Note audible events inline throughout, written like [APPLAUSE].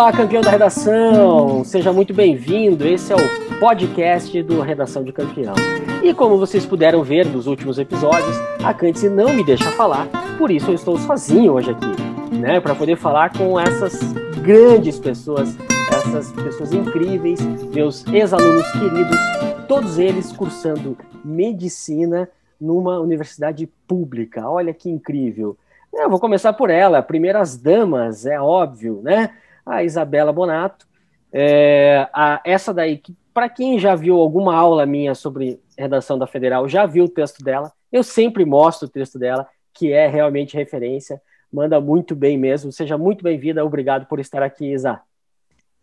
Olá, campeão da redação! Seja muito bem-vindo. Esse é o podcast do Redação de Campeão. E como vocês puderam ver nos últimos episódios, a Candice não me deixa falar, por isso eu estou sozinho hoje aqui, né? Para poder falar com essas grandes pessoas, essas pessoas incríveis, meus ex-alunos queridos, todos eles cursando medicina numa universidade pública. Olha que incrível! Eu vou começar por ela, primeiras damas, é óbvio, né? A Isabela Bonato. É, a, essa daí, que para quem já viu alguma aula minha sobre redação da Federal, já viu o texto dela. Eu sempre mostro o texto dela, que é realmente referência. Manda muito bem mesmo. Seja muito bem-vinda. Obrigado por estar aqui, Isa.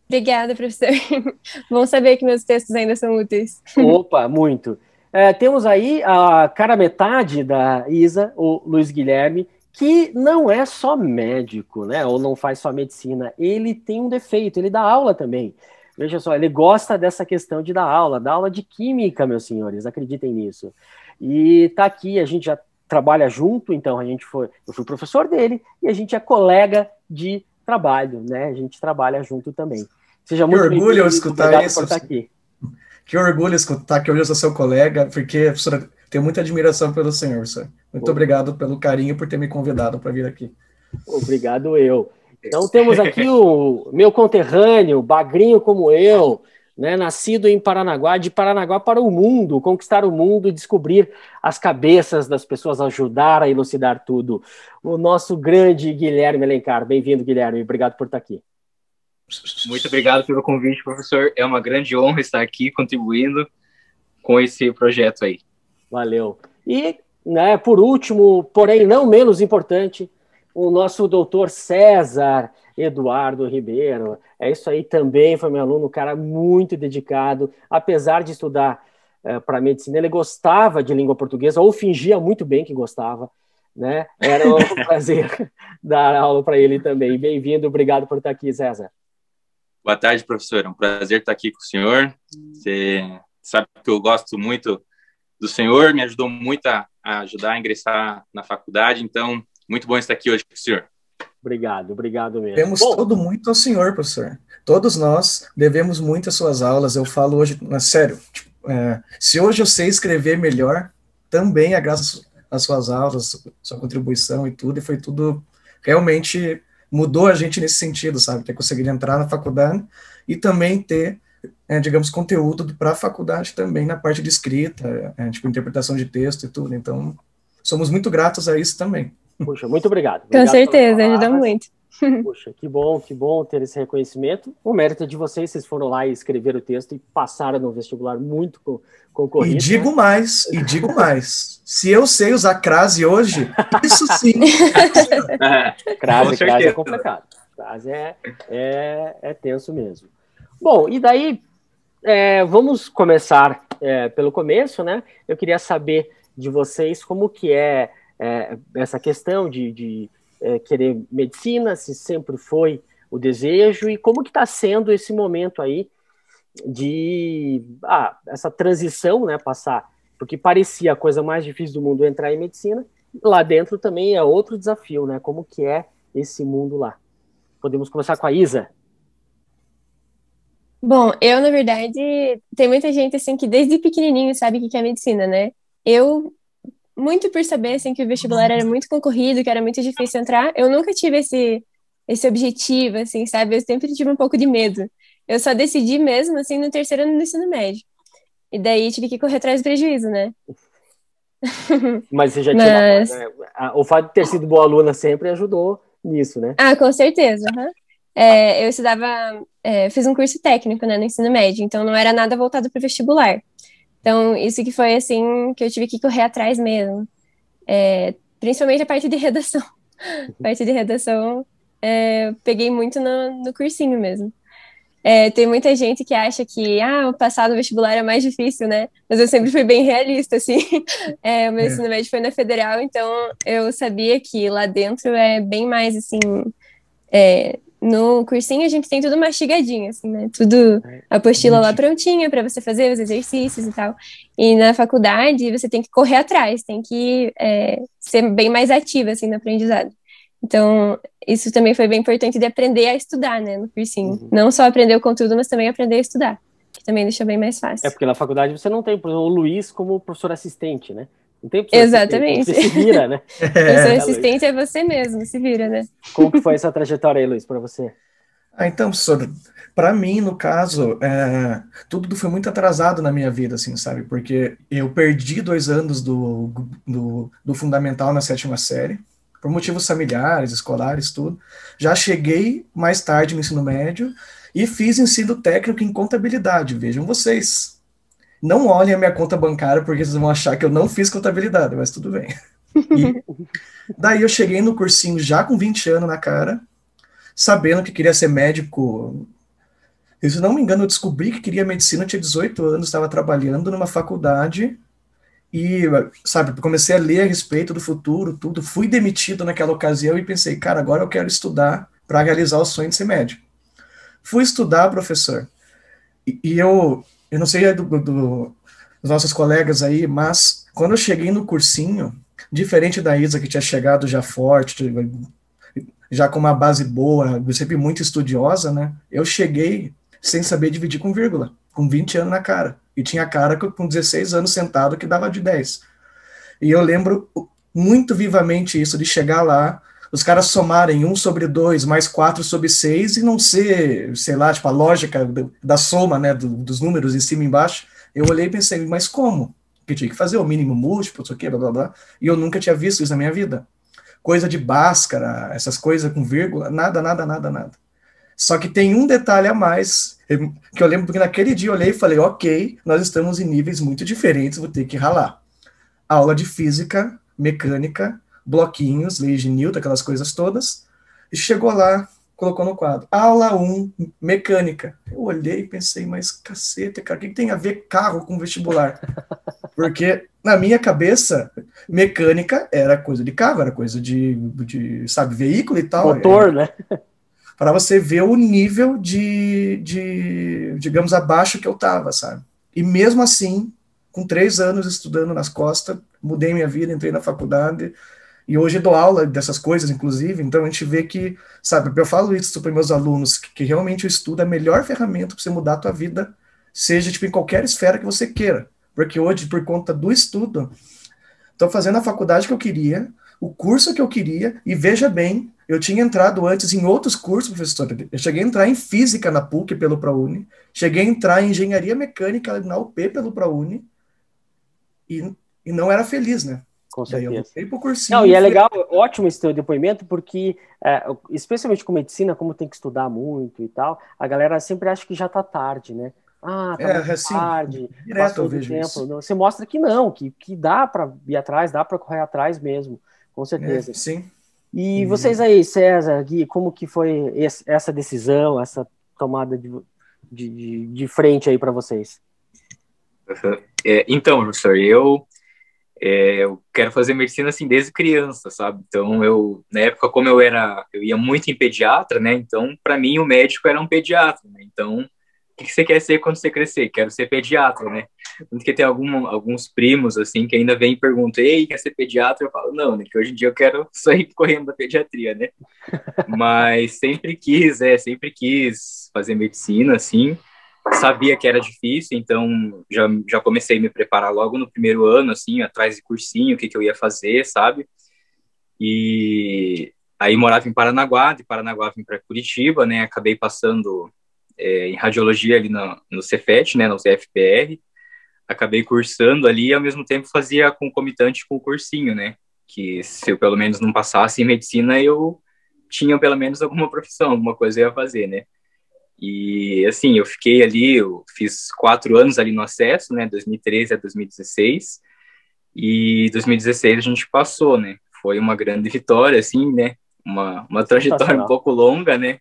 Obrigada, professor. [LAUGHS] Bom saber que meus textos ainda são úteis. [LAUGHS] Opa, muito. É, temos aí a cara metade da Isa, o Luiz Guilherme, que não é só médico, né? Ou não faz só medicina. Ele tem um defeito, ele dá aula também. Veja só, ele gosta dessa questão de dar aula, dar aula de química, meus senhores, acreditem nisso. E tá aqui, a gente já trabalha junto, então a gente foi, eu fui professor dele e a gente é colega de trabalho, né? A gente trabalha junto também. Seja que muito orgulho escutar isso. aqui. Que orgulho escutar que eu sou seu colega, porque professora tenho muita admiração pelo senhor, professor. Muito obrigado pelo carinho por ter me convidado para vir aqui. Obrigado eu. Então [LAUGHS] temos aqui o meu conterrâneo, bagrinho como eu, né, nascido em Paranaguá, de Paranaguá para o mundo, conquistar o mundo, descobrir as cabeças das pessoas, ajudar a elucidar tudo. O nosso grande Guilherme Elencar. Bem-vindo, Guilherme. Obrigado por estar aqui. Muito obrigado pelo convite, professor. É uma grande honra estar aqui contribuindo com esse projeto aí. Valeu. E, né, por último, porém não menos importante, o nosso doutor César Eduardo Ribeiro. É isso aí também, foi meu aluno, um cara muito dedicado, apesar de estudar é, para medicina, ele gostava de língua portuguesa, ou fingia muito bem que gostava. Né? Era um [LAUGHS] prazer dar aula para ele também. Bem-vindo, obrigado por estar aqui, César. Boa tarde, professor. É um prazer estar aqui com o senhor. Você sabe que eu gosto muito do senhor, me ajudou muito a, a ajudar a ingressar na faculdade, então, muito bom estar aqui hoje com o senhor. Obrigado, obrigado mesmo. Temos Bom, todo muito ao senhor, professor. Todos nós devemos muito às suas aulas. Eu falo hoje, mas sério, tipo, é, se hoje eu sei escrever melhor, também é graças às suas aulas, sua contribuição e tudo, e foi tudo realmente mudou a gente nesse sentido, sabe? Ter conseguido entrar na faculdade e também ter é, digamos, conteúdo para a faculdade também na parte de escrita, é, tipo, interpretação de texto e tudo. Então, somos muito gratos a isso também. Puxa, muito obrigado. obrigado Com certeza, ajuda muito. [LAUGHS] Puxa, que bom, que bom ter esse reconhecimento. O mérito é de vocês, vocês foram lá e escreveram o texto e passaram no vestibular muito concorrido. E digo né? mais, e digo mais. Se eu sei usar crase hoje, isso sim. [LAUGHS] crase, crase é complicado. Crase é, é, é tenso mesmo. Bom, e daí é, vamos começar é, pelo começo, né? Eu queria saber de vocês como que é, é essa questão de, de é, querer medicina, se sempre foi o desejo e como que está sendo esse momento aí de ah, essa transição, né? Passar, porque parecia a coisa mais difícil do mundo entrar em medicina, lá dentro também é outro desafio, né? Como que é esse mundo lá? Podemos começar com a Isa. Bom, eu, na verdade, tem muita gente, assim, que desde pequenininho sabe o que é medicina, né? Eu, muito por saber, assim, que o vestibular era muito concorrido, que era muito difícil entrar, eu nunca tive esse, esse objetivo, assim, sabe? Eu sempre tive um pouco de medo. Eu só decidi mesmo, assim, no terceiro ano do ensino médio. E daí tive que correr atrás do prejuízo, né? [LAUGHS] Mas você já Mas... tinha. Né? O fato de ter sido boa aluna sempre ajudou nisso, né? Ah, com certeza. Uhum. É, eu estudava é, fiz um curso técnico, né, no ensino médio, então não era nada voltado para o vestibular. Então, isso que foi, assim, que eu tive que correr atrás mesmo. É, principalmente a parte de redação. a parte de redação, é, peguei muito no, no cursinho mesmo. É, tem muita gente que acha que ah, o passado vestibular é mais difícil, né? Mas eu sempre fui bem realista, assim. [LAUGHS] É, o meu é. ensino médio foi na federal, então eu sabia que lá dentro é bem mais, assim, é, no cursinho a gente tem tudo mastigadinho, assim, né? Tudo, é, a apostila lá prontinha para você fazer os exercícios e tal. E na faculdade você tem que correr atrás, tem que é, ser bem mais ativa, assim, no aprendizado. Então, isso também foi bem importante de aprender a estudar, né, no cursinho. Uhum. Não só aprender o conteúdo, mas também aprender a estudar, que também deixa bem mais fácil. É porque na faculdade você não tem, por exemplo, o Luiz como professor assistente, né? Não tem Exatamente. Você se vira, né? [LAUGHS] é. Professor assistente é você mesmo, se vira, né? Como que foi essa trajetória aí, Luiz, para você? Ah, então, professor, para mim, no caso, é, tudo foi muito atrasado na minha vida, assim, sabe? Porque eu perdi dois anos do, do, do fundamental na sétima série, por motivos familiares, escolares, tudo. Já cheguei mais tarde no ensino médio e fiz ensino técnico em contabilidade, vejam vocês. Não olhem a minha conta bancária porque vocês vão achar que eu não fiz contabilidade, mas tudo bem. E [LAUGHS] daí eu cheguei no cursinho já com 20 anos na cara, sabendo que queria ser médico. Se não me engano, eu descobri que queria medicina, eu tinha 18 anos, estava trabalhando numa faculdade e, sabe, comecei a ler a respeito do futuro, tudo. Fui demitido naquela ocasião e pensei, cara, agora eu quero estudar para realizar o sonho de ser médico. Fui estudar, professor, e, e eu, eu não sei é do, do, dos nossos colegas aí, mas quando eu cheguei no cursinho, diferente da Isa, que tinha chegado já forte, já com uma base boa, sempre muito estudiosa, né? Eu cheguei sem saber dividir com vírgula, com 20 anos na cara. E tinha cara com 16 anos sentado que dava de 10. E eu lembro muito vivamente isso, de chegar lá, os caras somarem 1 sobre 2 mais 4 sobre 6 e não ser, sei lá, tipo, a lógica da soma, né, dos números em cima e embaixo. Eu olhei e pensei, mas como? Que tinha que fazer o mínimo múltiplo, isso aqui, blá, blá, blá. E eu nunca tinha visto isso na minha vida coisa de Bhaskara, essas coisas com vírgula, nada, nada, nada, nada. Só que tem um detalhe a mais, que eu lembro porque naquele dia eu olhei e falei, ok, nós estamos em níveis muito diferentes, vou ter que ralar. Aula de física, mecânica, bloquinhos, lei de Newton, aquelas coisas todas, e chegou lá, colocou no quadro, aula 1, mecânica. Eu olhei e pensei, mas caceta, cara, o que tem a ver carro com vestibular? [LAUGHS] Porque na minha cabeça, mecânica era coisa de carro, era coisa de, de sabe, veículo e tal. Motor, né? Para você ver o nível de, de, digamos, abaixo que eu tava, sabe? E mesmo assim, com três anos estudando nas costas, mudei minha vida, entrei na faculdade, e hoje dou aula dessas coisas, inclusive, então a gente vê que, sabe, eu falo isso para meus alunos, que, que realmente o estudo é a melhor ferramenta para você mudar a tua vida, seja, tipo, em qualquer esfera que você queira. Porque hoje, por conta do estudo, estou fazendo a faculdade que eu queria, o curso que eu queria, e veja bem, eu tinha entrado antes em outros cursos, professor. Eu cheguei a entrar em física na PUC pelo ProUni, cheguei a entrar em engenharia mecânica na UP pelo ProUni, e, e não era feliz, né? Com certeza. Daí eu voltei pro cursinho. Não, e é legal, ótimo esse teu depoimento, porque, é, especialmente com medicina, como tem que estudar muito e tal, a galera sempre acha que já tá tarde, né? Ah, tá é, assim, tarde, direto eu vejo tempo. Isso. Você mostra que não, que, que dá para ir atrás, dá para correr atrás mesmo, com certeza. É, sim. E uhum. vocês aí, César, Gui, como que foi esse, essa decisão, essa tomada de, de, de frente aí para vocês? É, então, professor, eu é, eu quero fazer medicina assim desde criança, sabe? Então eu na época como eu era, eu ia muito em pediatra, né? Então para mim o médico era um pediatra, né? Então o que você quer ser quando você crescer? Quero ser pediatra, né? Porque tem algum, alguns primos, assim, que ainda vêm e perguntam, ei, quer ser pediatra? Eu falo, não, né? Que hoje em dia eu quero [LAUGHS] sair correndo da pediatria, né? [LAUGHS] Mas sempre quis, é, sempre quis fazer medicina, assim sabia que era difícil, então já, já comecei a me preparar logo no primeiro ano, assim, atrás de cursinho, o que, que eu ia fazer, sabe? E aí morava em Paranaguá, de Paranaguá vim para Curitiba, né? Acabei passando é, em radiologia ali no, no Cefet, né? No CFPR. Acabei cursando ali e ao mesmo tempo fazia concomitante com o cursinho, né? Que se eu pelo menos não passasse em medicina, eu tinha pelo menos alguma profissão, alguma coisa eu ia fazer, né? E assim, eu fiquei ali, eu fiz quatro anos ali no acesso, né, 2013 a 2016, e 2016 a gente passou, né, foi uma grande [LAUGHS] vitória, assim, né, uma, uma trajetória um pouco longa, né,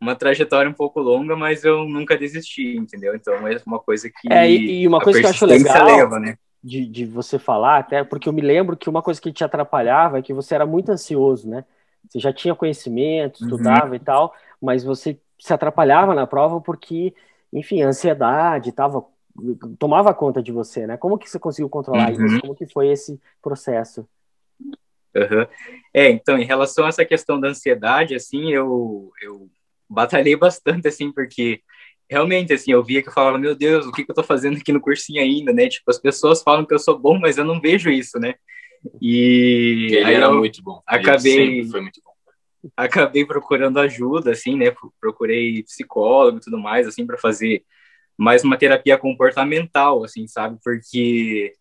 uma trajetória um pouco longa, mas eu nunca desisti, entendeu? Então é uma coisa que. É, e, uma coisa que eu acho legal leva, né? de, de você falar, até porque eu me lembro que uma coisa que te atrapalhava é que você era muito ansioso, né? Você já tinha conhecimento, uhum. estudava uhum. e tal, mas você se atrapalhava na prova porque, enfim, a ansiedade tava, tomava conta de você, né? Como que você conseguiu controlar uhum. isso? Como que foi esse processo? Uhum. É, então, em relação a essa questão da ansiedade, assim, eu, eu batalhei bastante, assim, porque realmente, assim, eu via que eu falava, meu Deus, o que, que eu tô fazendo aqui no cursinho ainda, né? Tipo, as pessoas falam que eu sou bom, mas eu não vejo isso, né? E Ele aí era eu muito bom. Ele acabei- sempre foi muito bom. Acabei procurando ajuda, assim, né? Procurei psicólogo e tudo mais, assim, para fazer mais uma terapia comportamental, assim, sabe? Porque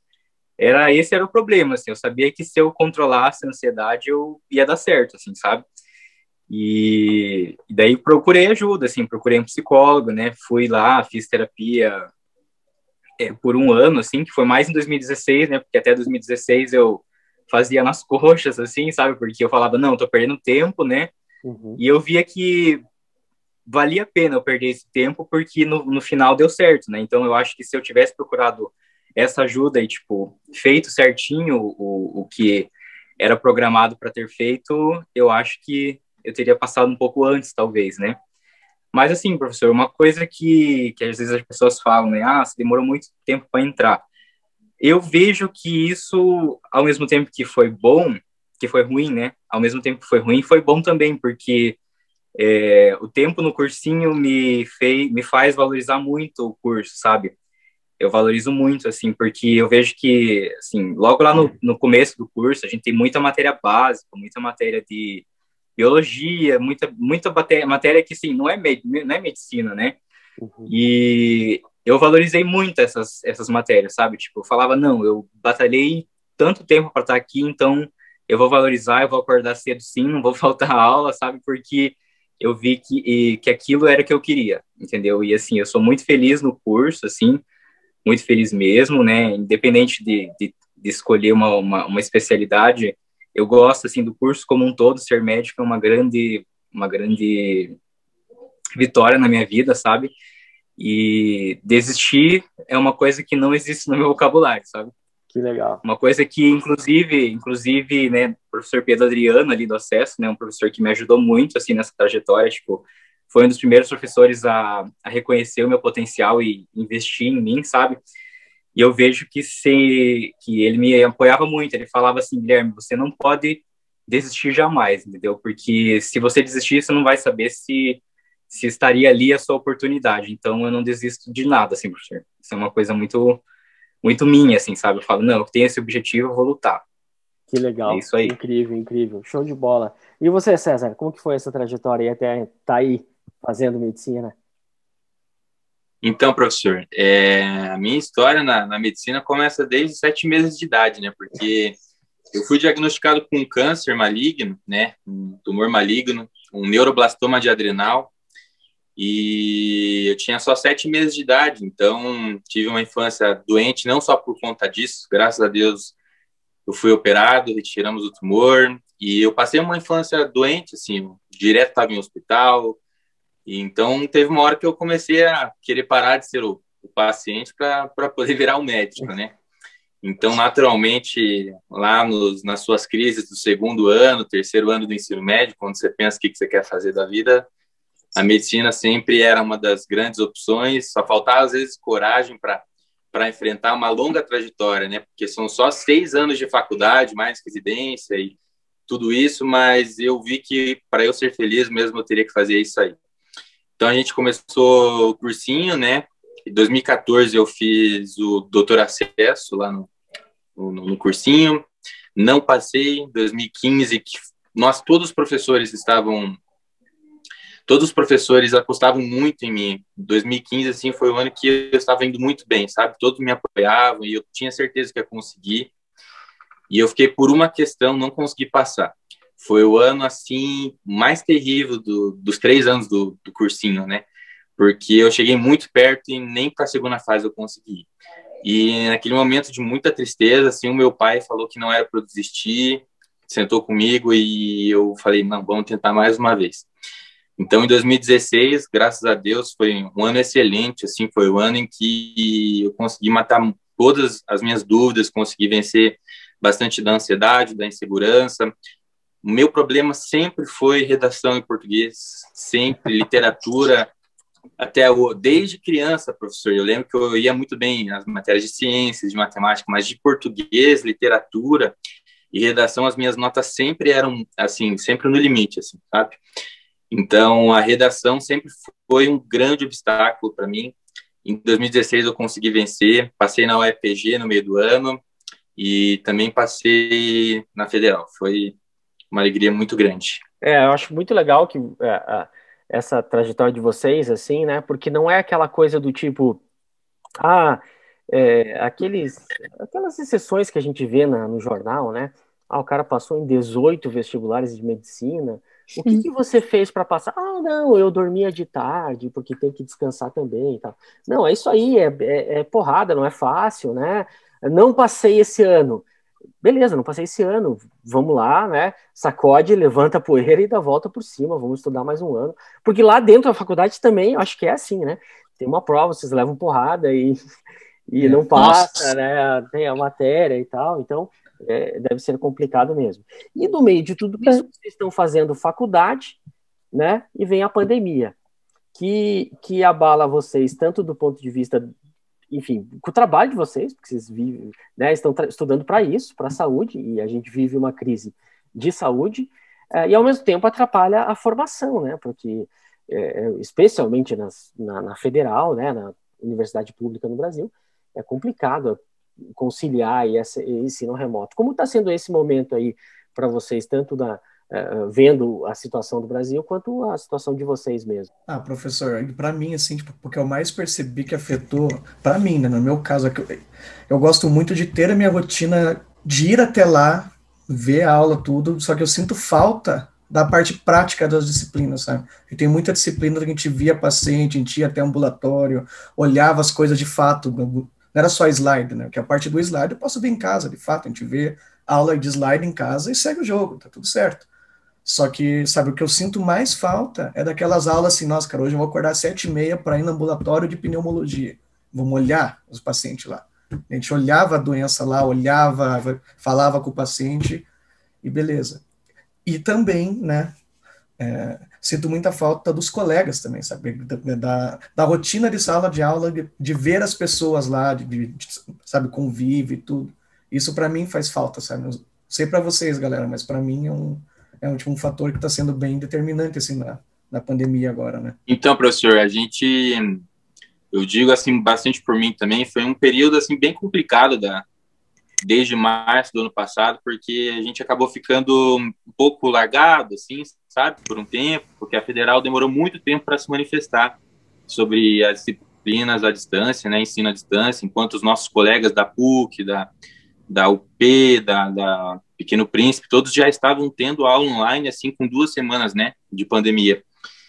era esse era o problema, assim. Eu sabia que se eu controlasse a ansiedade, eu ia dar certo, assim, sabe? E, e daí procurei ajuda, assim, procurei um psicólogo, né? Fui lá, fiz terapia é, por um ano, assim, que foi mais em 2016, né? Porque até 2016 eu fazia nas coxas, assim, sabe? Porque eu falava, não, tô perdendo tempo, né? Uhum. E eu via que valia a pena eu perder esse tempo, porque no, no final deu certo, né? Então eu acho que se eu tivesse procurado essa ajuda e, tipo, feito certinho o, o que era programado para ter feito, eu acho que eu teria passado um pouco antes, talvez, né? Mas, assim, professor, uma coisa que, que às vezes as pessoas falam, né? Ah, você demorou muito tempo para entrar. Eu vejo que isso, ao mesmo tempo que foi bom, que foi ruim, né? Ao mesmo tempo que foi ruim, foi bom também, porque é, o tempo no cursinho me, fez, me faz valorizar muito o curso, sabe? Eu valorizo muito, assim, porque eu vejo que, assim, logo lá no, no começo do curso, a gente tem muita matéria básica, muita matéria de biologia, muita, muita matéria, matéria que, assim, não é, med, não é medicina, né? Uhum. E eu valorizei muito essas, essas matérias, sabe? Tipo, eu falava, não, eu batalhei tanto tempo para estar aqui, então eu vou valorizar, eu vou acordar cedo sim, não vou [LAUGHS] faltar aula, sabe? Porque eu vi que, e, que aquilo era o que eu queria, entendeu? E assim, eu sou muito feliz no curso, assim, muito feliz mesmo, né? Independente de, de, de escolher uma, uma, uma, especialidade, eu gosto, assim, do curso como um todo, ser médico é uma grande, uma grande vitória na minha vida, sabe? E desistir é uma coisa que não existe no meu vocabulário, sabe? Que legal. Uma coisa que, inclusive, inclusive, né, o professor Pedro Adriano ali do Acesso, né, um professor que me ajudou muito, assim, nessa trajetória, tipo, foi um dos primeiros professores a, a reconhecer o meu potencial e investir em mim, sabe? E eu vejo que se que ele me apoiava muito, ele falava assim, Guilherme, você não pode desistir jamais, entendeu? Porque se você desistir, você não vai saber se se estaria ali a sua oportunidade. Então eu não desisto de nada, assim, professor. Isso é uma coisa muito muito minha, assim, sabe? Eu falo, não, eu tenho esse objetivo, eu vou lutar. Que legal. É isso aí. Incrível, incrível. Show de bola. E você, César, como que foi essa trajetória até estar tá aí fazendo medicina? Então, professor, é, a minha história na, na, medicina começa desde sete meses de idade, né? Porque eu fui diagnosticado com um câncer maligno, né? Um tumor maligno, um neuroblastoma de adrenal, e eu tinha só sete meses de idade, então tive uma infância doente, não só por conta disso, graças a Deus eu fui operado, retiramos o tumor, e eu passei uma infância doente, assim, direto estava em hospital, e então teve uma hora que eu comecei a querer parar de ser o, o paciente para poder virar o um médico, né? Então, naturalmente, lá nos, nas suas crises do segundo ano, terceiro ano do ensino médio, quando você pensa o que, que você quer fazer da vida, a medicina sempre era uma das grandes opções, só faltava às vezes coragem para para enfrentar uma longa trajetória, né? Porque são só seis anos de faculdade, mais residência e tudo isso, mas eu vi que para eu ser feliz mesmo eu teria que fazer isso aí. Então a gente começou o cursinho, né? Em 2014 eu fiz o doutor acesso lá no, no, no cursinho, não passei. Em 2015, nós todos os professores estavam todos os professores apostavam muito em mim. 2015 assim foi o ano que eu estava indo muito bem, sabe? Todos me apoiavam e eu tinha certeza que ia conseguir. E eu fiquei por uma questão não consegui passar. Foi o ano assim mais terrível do, dos três anos do, do cursinho, né? Porque eu cheguei muito perto e nem para a segunda fase eu consegui. E naquele momento de muita tristeza, assim, o meu pai falou que não era para eu desistir, sentou comigo e eu falei, não, vamos tentar mais uma vez. Então, em 2016, graças a Deus, foi um ano excelente, assim, foi o ano em que eu consegui matar todas as minhas dúvidas, consegui vencer bastante da ansiedade, da insegurança. O meu problema sempre foi redação em português, sempre literatura, [LAUGHS] até o, desde criança, professor. Eu lembro que eu ia muito bem nas matérias de ciências, de matemática, mas de português, literatura, e redação as minhas notas sempre eram assim, sempre no limite, assim, sabe? Então a redação sempre foi um grande obstáculo para mim. Em 2016 eu consegui vencer, passei na UFPG no meio do ano e também passei na Federal. Foi uma alegria muito grande. É, eu acho muito legal que é, essa trajetória de vocês, assim, né? Porque não é aquela coisa do tipo, ah, é, aqueles, aquelas exceções que a gente vê na, no jornal, né? Ah, o cara passou em 18 vestibulares de medicina. O que, que você fez para passar? Ah, não, eu dormia de tarde, porque tem que descansar também e tal. Não, é isso aí, é, é, é porrada, não é fácil, né? Não passei esse ano. Beleza, não passei esse ano. Vamos lá, né? Sacode, levanta a poeira e dá volta por cima. Vamos estudar mais um ano. Porque lá dentro da faculdade também, acho que é assim, né? Tem uma prova, vocês levam porrada e [LAUGHS] e é. não passa, Nossa. né? Tem a matéria e tal, então é, deve ser complicado mesmo. E no meio de tudo isso, vocês estão fazendo faculdade, né? E vem a pandemia, que, que abala vocês tanto do ponto de vista, enfim, com o trabalho de vocês, porque vocês vivem, né? Estão estudando para isso, para a saúde, e a gente vive uma crise de saúde, é, e ao mesmo tempo atrapalha a formação, né? Porque é, especialmente nas, na, na federal, né? Na universidade pública no Brasil, é complicado conciliar esse, ensino remoto. Como está sendo esse momento aí para vocês, tanto da, uh, vendo a situação do Brasil, quanto a situação de vocês mesmo? Ah, professor, para mim, assim, tipo, porque eu mais percebi que afetou, para mim, né, no meu caso, é eu, eu gosto muito de ter a minha rotina, de ir até lá, ver a aula, tudo, só que eu sinto falta da parte prática das disciplinas, sabe? E tem muita disciplina que a gente via paciente, a gente ia até ambulatório, olhava as coisas de fato, não era só slide, né? Que a parte do slide eu posso ver em casa, de fato, a gente vê aula de slide em casa e segue o jogo, tá tudo certo. Só que, sabe, o que eu sinto mais falta é daquelas aulas assim, nossa, cara, hoje eu vou acordar às sete e meia para ir no ambulatório de pneumologia. Vamos olhar os pacientes lá. A gente olhava a doença lá, olhava, falava com o paciente e beleza. E também, né, é, sinto muita falta dos colegas também, sabe? Da, da, rotina de sala de aula, de, de ver as pessoas lá, de, de sabe, convive e tudo. Isso para mim faz falta, sabe? Sei para vocês, galera, mas para mim é um, é um, tipo, um fator que está sendo bem determinante assim na, na pandemia agora, né? Então, professor, a gente, eu digo assim bastante por mim também, foi um período assim bem complicado da desde março do ano passado, porque a gente acabou ficando um pouco largado, assim, sabe, por um tempo, porque a federal demorou muito tempo para se manifestar sobre as disciplinas à distância, né, ensino à distância, enquanto os nossos colegas da PUC, da, da UP, da, da Pequeno Príncipe, todos já estavam tendo aula online, assim, com duas semanas, né, de pandemia.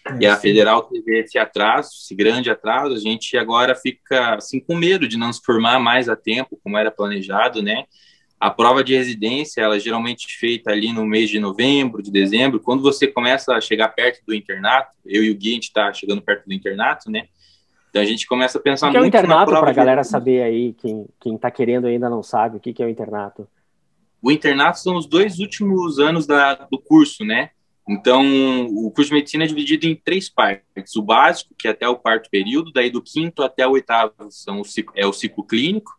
É, e a federal teve esse atraso, esse grande atraso, a gente agora fica assim com medo de não se formar mais a tempo, como era planejado, né? A prova de residência, ela é geralmente feita ali no mês de novembro, de dezembro, quando você começa a chegar perto do internato, eu e o Gui, a gente está chegando perto do internato, né? Então a gente começa a pensar o que é o internato para a galera saber aí, quem, quem tá querendo ainda não sabe, o que, que é o internato? O internato são os dois últimos anos da, do curso, né? Então, o curso de medicina é dividido em três partes: o básico, que é até o quarto período, daí do quinto até o oitavo são o ciclo, é o ciclo clínico,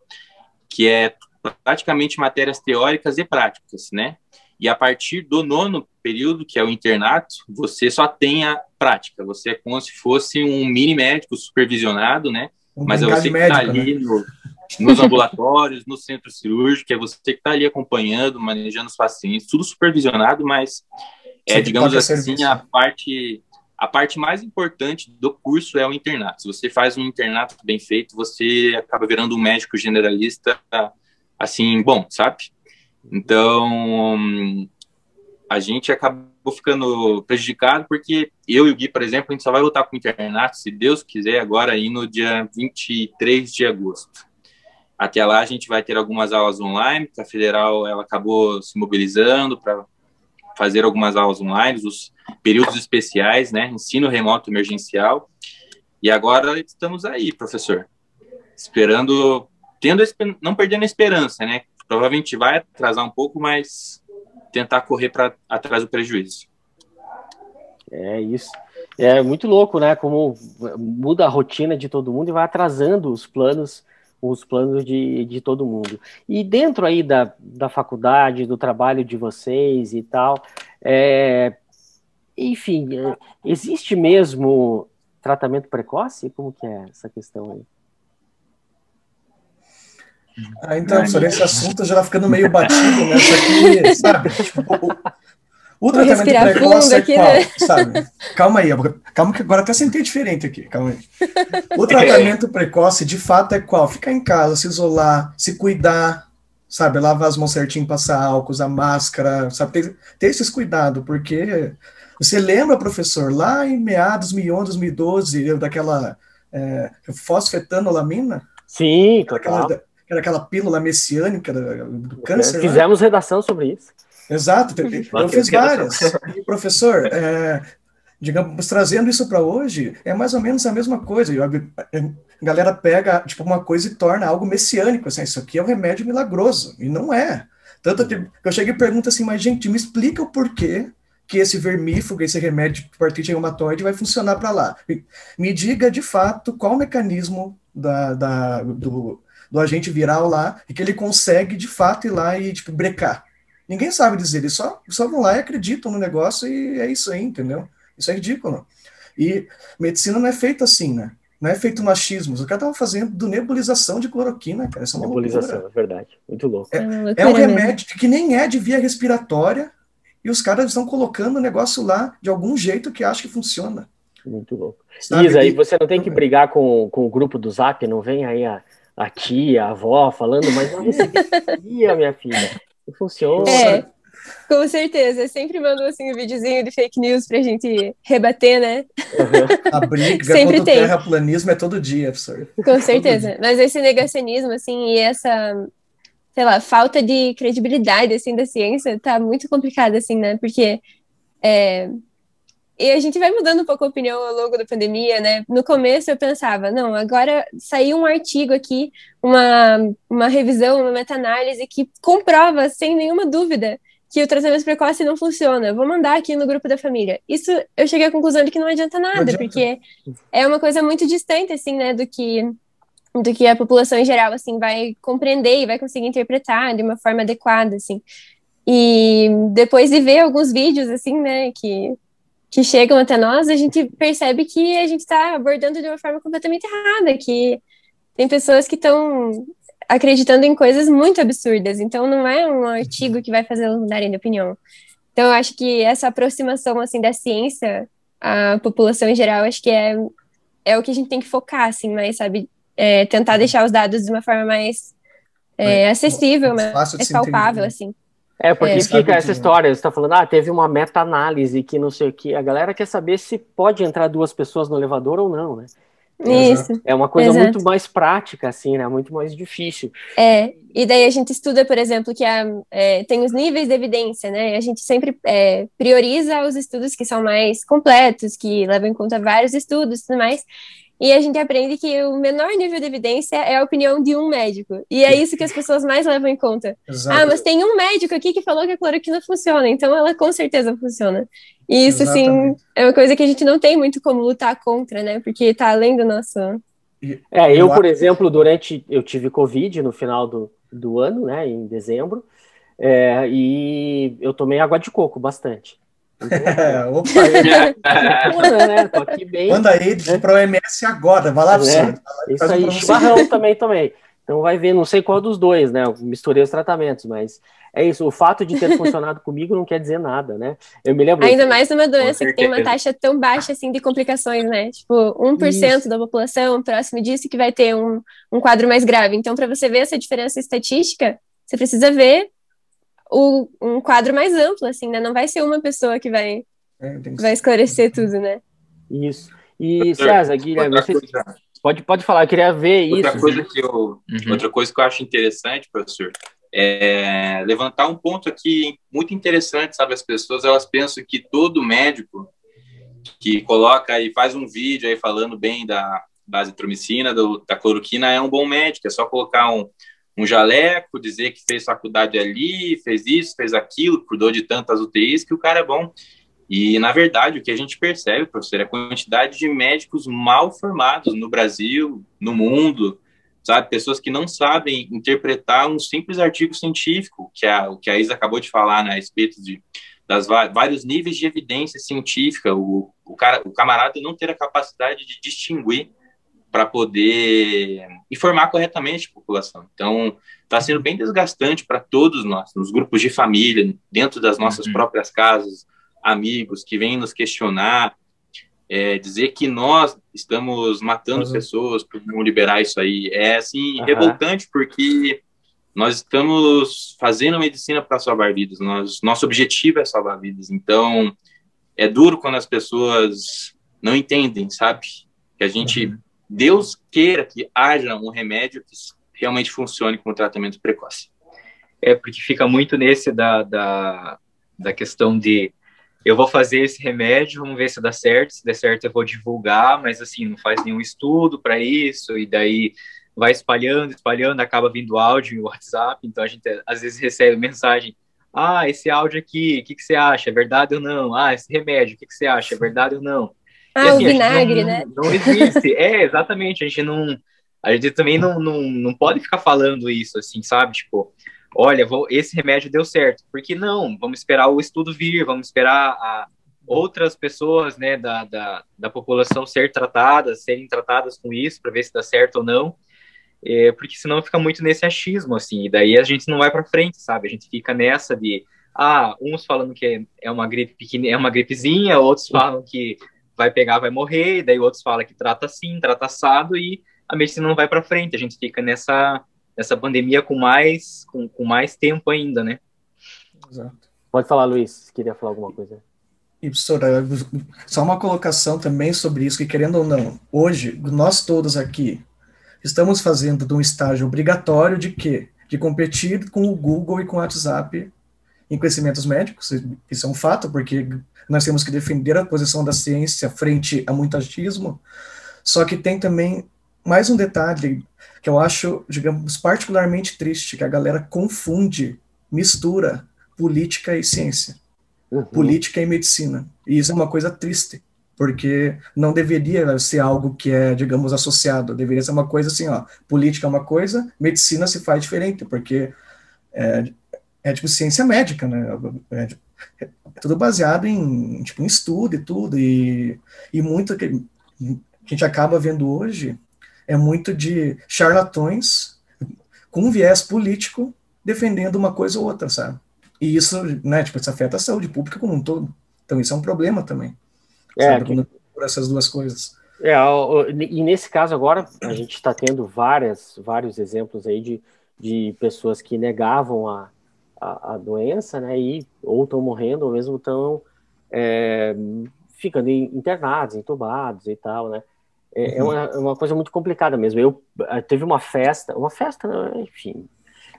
que é praticamente matérias teóricas e práticas, né? E a partir do nono período, que é o internato, você só tem a prática. Você é como se fosse um mini médico supervisionado, né? Um Mas é você que está ali né? no, nos ambulatórios, no centro cirúrgico, é você que está ali acompanhando, manejando os pacientes, tudo supervisionado, mas é, digamos assim, a parte a parte mais importante do curso é o internato. Se você faz um internato bem feito, você acaba virando um médico generalista, assim, bom, sabe? Então, a gente acabou ficando prejudicado porque eu e o Gui, por exemplo, a gente só vai voltar para o internato, se Deus quiser, agora aí no dia 23 de agosto. Até lá a gente vai ter algumas aulas online, a Federal ela acabou se mobilizando para fazer algumas aulas online, os períodos especiais, né, ensino remoto emergencial. E agora estamos aí, professor, esperando, tendo não perdendo a esperança, né? Provavelmente vai atrasar um pouco, mas tentar correr para atrás do prejuízo. É isso. É muito louco, né? Como muda a rotina de todo mundo e vai atrasando os planos os planos de, de todo mundo. E dentro aí da, da faculdade, do trabalho de vocês e tal, é, enfim, é, existe mesmo tratamento precoce? Como que é essa questão aí? Ah, então, sobre esse assunto já tá ficando meio batido, né? Aqui, sabe? Tipo, o, o tratamento precoce é qual, né? sabe? Calma aí, calma que agora até sentei diferente aqui, calma aí. O tratamento precoce, de fato, é qual? Ficar em casa, se isolar, se cuidar, sabe? Lavar as mãos certinho, passar álcool, usar máscara, sabe? Ter, ter esses cuidados, porque você lembra, professor, lá em meados 2011, 2012, daquela é, fosfetanolamina? Sim, aquela, claro era aquela pílula messiânica do câncer. Né? Fizemos né? redação sobre isso. Exato, eu fiz várias. E, professor, é, digamos, trazendo isso para hoje, é mais ou menos a mesma coisa. A galera pega tipo uma coisa e torna algo messiânico. Assim, isso aqui é um remédio milagroso. E não é. Tanto que eu cheguei e pergunto assim, mas gente, me explica o porquê que esse vermífugo, esse remédio de partite reumatoide vai funcionar para lá. Me diga de fato qual o mecanismo da, da, do, do agente viral lá, e que ele consegue, de fato, ir lá e, tipo, brecar. Ninguém sabe dizer, eles só, só vão lá e acreditam no negócio e é isso aí, entendeu? Isso é ridículo. E medicina não é feita assim, né? Não é feito no achismo. O cara tava fazendo do nebulização de cloroquina, cara. Isso é uma nebulização, loucura. é verdade. Muito louco. É, é, é um remédio que nem é de via respiratória e os caras estão colocando o negócio lá de algum jeito que acha que funciona. Muito louco. Sabe? Isa, e você não tem que brigar com, com o grupo do Zap, não vem aí a a tia, a avó falando, mas não recebi [LAUGHS] minha filha. Não funciona. É, com certeza. sempre mandou assim um videozinho de fake news pra gente rebater, né? Uhum. A briga [LAUGHS] Sempre contra tem. o terraplanismo é todo dia, professor. Com certeza. Mas esse negacionismo, assim, e essa, sei lá, falta de credibilidade, assim, da ciência tá muito complicado, assim, né? Porque é, e a gente vai mudando um pouco a opinião ao longo da pandemia, né? No começo eu pensava, não, agora saiu um artigo aqui, uma, uma revisão, uma meta-análise que comprova, sem nenhuma dúvida, que o tratamento precoce não funciona. vou mandar aqui no grupo da família. Isso eu cheguei à conclusão de que não adianta nada, não adianta. porque é uma coisa muito distante, assim, né, do que do que a população em geral, assim, vai compreender e vai conseguir interpretar de uma forma adequada, assim. E depois de ver alguns vídeos, assim, né, que que chegam até nós, a gente percebe que a gente está abordando de uma forma completamente errada, que tem pessoas que estão acreditando em coisas muito absurdas, então não é um artigo que vai fazer mudarem de opinião. Então eu acho que essa aproximação assim da ciência à população em geral, acho que é é o que a gente tem que focar assim, mais sabe, é, tentar deixar os dados de uma forma mais é, acessível, mais palpável assim. É, porque é, fica essa história, você está falando, ah, teve uma meta-análise que não sei o que. A galera quer saber se pode entrar duas pessoas no elevador ou não, né? Isso. É uma coisa Exato. muito mais prática, assim, né? Muito mais difícil. É, e daí a gente estuda, por exemplo, que a, é, tem os níveis de evidência, né? A gente sempre é, prioriza os estudos que são mais completos, que levam em conta vários estudos e tudo mais. E a gente aprende que o menor nível de evidência é a opinião de um médico. E é isso que as pessoas mais levam em conta. Exato. Ah, mas tem um médico aqui que falou que a cloroquina funciona, então ela com certeza funciona. E isso, assim, Exatamente. assim, é uma coisa que a gente não tem muito como lutar contra, né? Porque tá além do nosso. É, eu, por exemplo, durante. Eu tive Covid no final do, do ano, né? Em dezembro. É, e eu tomei água de coco bastante. É, opa, [LAUGHS] né? Tô aqui bem. Manda aí né? para o MS agora, vai lá, é, você. Isso aí, chimarrão também tomei. Então vai ver, não sei qual dos dois, né? Eu misturei os tratamentos, mas é isso. O fato de ter funcionado [LAUGHS] comigo não quer dizer nada, né? Eu me lembro. Ainda mais numa doença que tem uma taxa tão baixa assim de complicações, né? Tipo, 1% isso. da população próximo disso que vai ter um, um quadro mais grave. Então, para você ver essa diferença estatística, você precisa ver o, um quadro mais amplo, assim, né? Não vai ser uma pessoa que vai, é, vai esclarecer tudo, né? Isso. E César, Guilherme, você... pode, pode falar, eu queria ver outra isso. Coisa que eu, uhum. Outra coisa que eu acho interessante, professor, é levantar um ponto aqui muito interessante, sabe? As pessoas, elas pensam que todo médico que coloca e faz um vídeo aí falando bem da base tromicina, do, da cloroquina, é um bom médico, é só colocar um, um jaleco, dizer que fez faculdade ali, fez isso, fez aquilo, cuidou de tantas UTIs, que o cara é bom. E, na verdade, o que a gente percebe, professor, é a quantidade de médicos mal formados no Brasil, no mundo, sabe? Pessoas que não sabem interpretar um simples artigo científico, que a, o que a Isa acabou de falar, né, a respeito de das vários níveis de evidência científica, o, o, cara, o camarada não ter a capacidade de distinguir para poder informar corretamente a população. Então, está sendo bem desgastante para todos nós, nos grupos de família, dentro das nossas uhum. próprias casas, amigos que vêm nos questionar, é, dizer que nós estamos matando uhum. pessoas por não liberar isso aí é assim uhum. revoltante porque nós estamos fazendo medicina para salvar vidas. Nós, nosso objetivo é salvar vidas. Então é duro quando as pessoas não entendem, sabe? Que a gente uhum. Deus queira que haja um remédio que realmente funcione com o tratamento precoce. É porque fica muito nesse da, da, da questão de eu vou fazer esse remédio, vamos ver se dá certo, se der certo eu vou divulgar, mas assim, não faz nenhum estudo para isso, e daí vai espalhando, espalhando, acaba vindo áudio em WhatsApp, então a gente às vezes recebe mensagem, ah, esse áudio aqui, o que, que você acha, é verdade ou não? Ah, esse remédio, o que, que você acha, é verdade ou não? Ah, assim, o vinagre, não, né? Não existe, é, exatamente, a gente não, a gente também não, não, não pode ficar falando isso, assim, sabe, tipo, olha, vou, esse remédio deu certo. Porque não, vamos esperar o estudo vir, vamos esperar a, outras pessoas né, da, da, da população ser tratadas, serem tratadas com isso, para ver se dá certo ou não. É, porque senão fica muito nesse achismo, assim, e daí a gente não vai para frente, sabe? A gente fica nessa de, ah, uns falando que é, é uma gripe pequena, é uma gripezinha, outros falam que vai pegar, vai morrer, daí outros falam que trata assim, trata assado, e a medicina não vai para frente, a gente fica nessa essa pandemia com mais, com, com mais tempo ainda, né? Exato. Pode falar, Luiz, queria falar alguma coisa. E, professora, só uma colocação também sobre isso, que querendo ou não, hoje, nós todos aqui estamos fazendo de um estágio obrigatório de quê? De competir com o Google e com o WhatsApp em conhecimentos médicos, isso é um fato, porque nós temos que defender a posição da ciência frente a muito achismo, só que tem também mais um detalhe que eu acho, digamos, particularmente triste, que a galera confunde, mistura política e ciência, uhum. política e medicina. E isso é uma coisa triste, porque não deveria ser algo que é, digamos, associado, deveria ser uma coisa assim, ó, política é uma coisa, medicina se faz diferente, porque é, é tipo ciência médica, né? É, tudo baseado em, tipo, em estudo e tudo, e, e muito que a gente acaba vendo hoje é muito de charlatões com um viés político defendendo uma coisa ou outra, sabe? E isso, né, tipo, isso afeta a saúde pública como um todo. Então isso é um problema também. É, que... por essas duas coisas. É, e nesse caso agora a gente está tendo várias, vários exemplos aí de, de pessoas que negavam a, a, a doença, né, e ou estão morrendo ou mesmo estão é, ficando internados, entubados e tal, né. É, é, uma, é uma coisa muito complicada mesmo. Eu eh, teve uma festa, uma festa, né, enfim,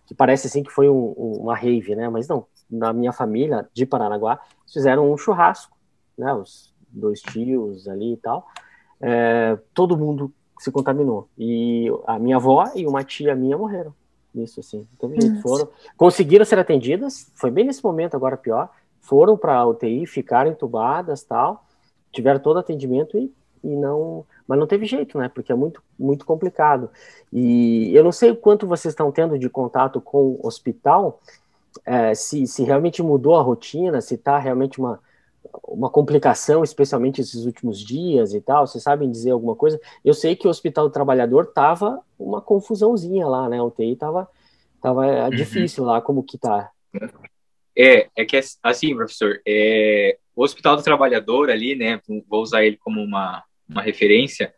que parece assim que foi um, uma rave, né? Mas não, na minha família de Paranaguá fizeram um churrasco, né? Os dois tios ali e tal. É, todo mundo se contaminou e a minha avó e uma tia minha morreram. Isso assim, jeito, foram, conseguiram ser atendidas. Foi bem nesse momento agora pior. Foram para a UTI, ficaram entubadas, tal, tiveram todo atendimento e, e não mas não teve jeito, né? Porque é muito, muito complicado. E eu não sei o quanto vocês estão tendo de contato com o hospital, é, se, se realmente mudou a rotina, se está realmente uma, uma complicação, especialmente esses últimos dias e tal. Vocês sabem dizer alguma coisa? Eu sei que o Hospital do Trabalhador tava uma confusãozinha lá, né? O TI tava, tava uhum. difícil lá, como que tá? É, é que assim, professor, é, o Hospital do Trabalhador ali, né? Vou usar ele como uma, uma referência,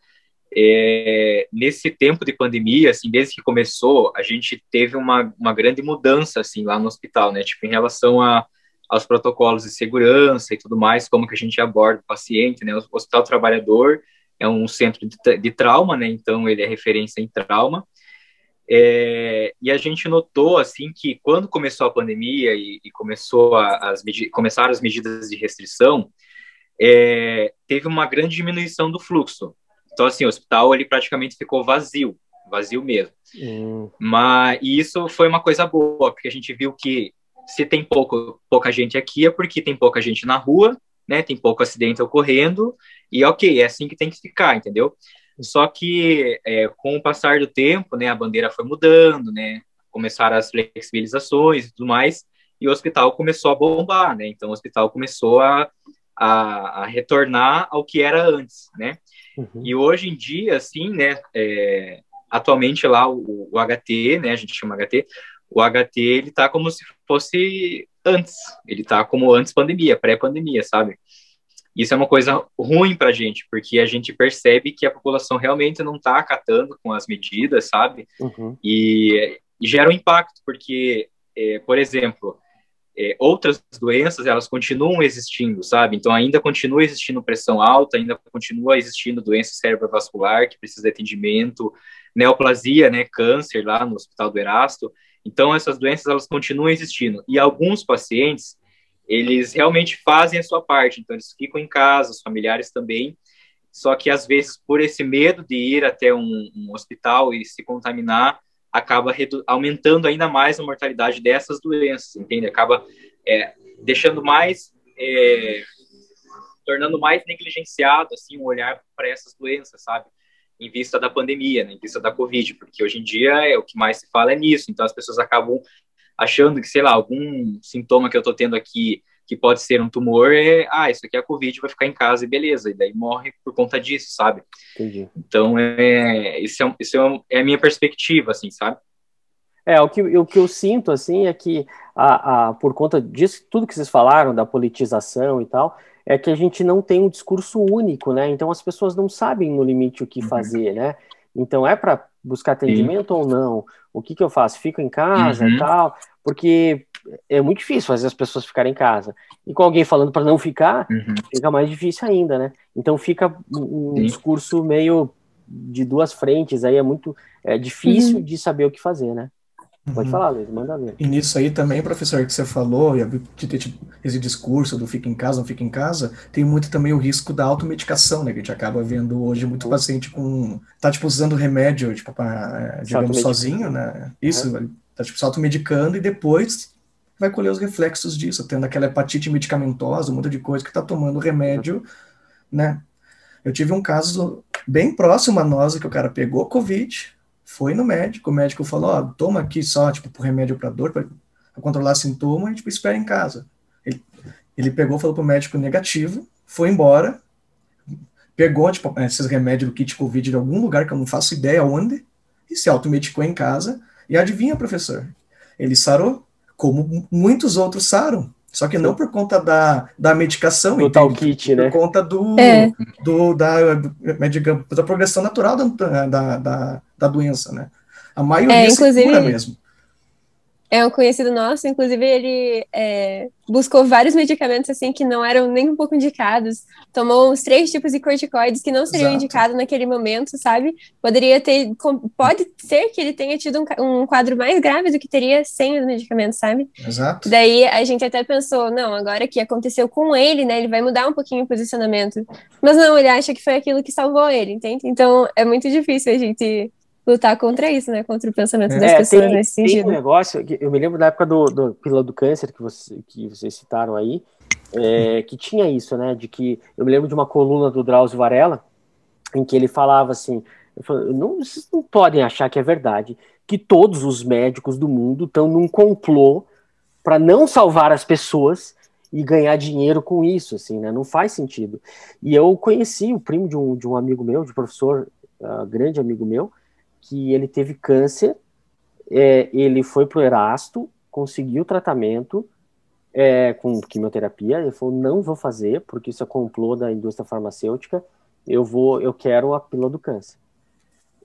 é, nesse tempo de pandemia, assim, desde que começou, a gente teve uma, uma grande mudança, assim, lá no hospital, né, tipo, em relação a, aos protocolos de segurança e tudo mais, como que a gente aborda o paciente, né, o Hospital Trabalhador é um centro de, de trauma, né, então ele é referência em trauma, é, e a gente notou, assim, que quando começou a pandemia e, e começou a, as, começaram as medidas de restrição, é, teve uma grande diminuição do fluxo. Então, assim, o hospital ele praticamente ficou vazio, vazio mesmo. Hum. Mas e isso foi uma coisa boa, porque a gente viu que se tem pouco, pouca gente aqui é porque tem pouca gente na rua, né? Tem pouco acidente ocorrendo e ok, é assim que tem que ficar, entendeu? Só que é, com o passar do tempo, né, a bandeira foi mudando, né, começaram as flexibilizações e tudo mais, e o hospital começou a bombar, né, então o hospital começou a, a, a retornar ao que era antes, né, uhum. e hoje em dia, assim, né, é, atualmente lá o, o, HT, né, a gente chama HT, o HT ele tá como se fosse antes, ele tá como antes pandemia, pré-pandemia, sabe? Isso é uma coisa ruim para a gente, porque a gente percebe que a população realmente não está acatando com as medidas, sabe? Uhum. E, e, gera um impacto, porque, é, por exemplo, é, outras doenças elas continuam existindo, sabe? Então ainda continua existindo pressão alta, ainda continua existindo doença cerebrovascular que precisa de atendimento, neoplasia, né, câncer lá no Hospital do Erasto. Então essas doenças elas continuam existindo e alguns pacientes eles realmente fazem a sua parte, então eles ficam em casa, os familiares também, só que às vezes por esse medo de ir até um, um hospital e se contaminar, acaba aumentando ainda mais a mortalidade dessas doenças, entende? Acaba é, deixando mais, é, tornando mais negligenciado assim o olhar para essas doenças, sabe? Em vista da pandemia, né? em vista da Covid, porque hoje em dia é o que mais se fala é nisso, então as pessoas acabam achando que, sei lá, algum sintoma que eu tô tendo aqui que pode ser um tumor, é, ah, isso aqui é a Covid, vai ficar em casa e beleza, e daí morre por conta disso, sabe? Entendi. Então, é, isso, é, isso é, é a minha perspectiva, assim, sabe? É, o que, o que eu sinto, assim, é que a, a, por conta disso, tudo que vocês falaram, da politização e tal, é que a gente não tem um discurso único, né? Então as pessoas não sabem no limite o que uhum. fazer, né? Então é para buscar atendimento Sim. ou não? O que, que eu faço? Fico em casa uhum. e tal? Porque é muito difícil fazer as pessoas ficarem em casa. E com alguém falando para não ficar, uhum. fica mais difícil ainda, né? Então fica um Sim. discurso meio de duas frentes, aí é muito é difícil uhum. de saber o que fazer, né? Pode uhum. falar, Luiz, manda ver. E nisso aí também, professor, que você falou, de ter tipo, esse discurso do fica em casa, não fica em casa, tem muito também o risco da automedicação, né? Que a gente acaba vendo hoje muito uhum. paciente com. tá, tipo, usando remédio, tipo, pra, é, digamos, sozinho, né? Isso, uhum. tá, tipo, se automedicando e depois vai colher os reflexos disso, tendo aquela hepatite medicamentosa, um monte de coisa que tá tomando remédio, né? Eu tive um caso bem próximo a nós, que o cara pegou Covid, foi no médico, o médico falou, ó, toma aqui só, tipo, por remédio para dor, para controlar sintoma, e, tipo, espera em casa. Ele, ele pegou, falou pro médico negativo, foi embora, pegou, tipo, esses remédios do kit Covid de algum lugar que eu não faço ideia onde, e se automedicou em casa, e adivinha, professor? Ele sarou, como muitos outros saram. Só que não por conta da, da medicação, do tal kit, né? Por conta do, é. do da, da progressão natural da, da, da, da doença, né? A maioria é, inclusive, se cura mesmo. É um conhecido nosso, inclusive ele é, buscou vários medicamentos assim que não eram nem um pouco indicados, tomou uns três tipos de corticoides que não seriam Exato. indicados naquele momento, sabe? Poderia ter, pode ser que ele tenha tido um, um, quadro mais grave do que teria sem os medicamentos, sabe? Exato. Daí a gente até pensou, não, agora que aconteceu com ele, né, ele vai mudar um pouquinho o posicionamento. Mas não, ele acha que foi aquilo que salvou ele, entende? Então é muito difícil a gente lutar contra isso, né? Contra o pensamento das é, pessoas tem, nesse sentido. Tem um negócio, eu me lembro da época do, do Pílula do Câncer, que, você, que vocês citaram aí, é, que tinha isso, né? De que eu me lembro de uma coluna do Drauzio Varela, em que ele falava assim: não, vocês não podem achar que é verdade que todos os médicos do mundo estão num complô para não salvar as pessoas e ganhar dinheiro com isso, assim, né? Não faz sentido. E eu conheci o primo de um, de um amigo meu, de professor, uh, grande amigo meu, que ele teve câncer, é, ele foi para o Erasto, conseguiu tratamento é, com quimioterapia, ele falou, não vou fazer, porque isso é complô da indústria farmacêutica, eu vou, eu quero a pílula do câncer.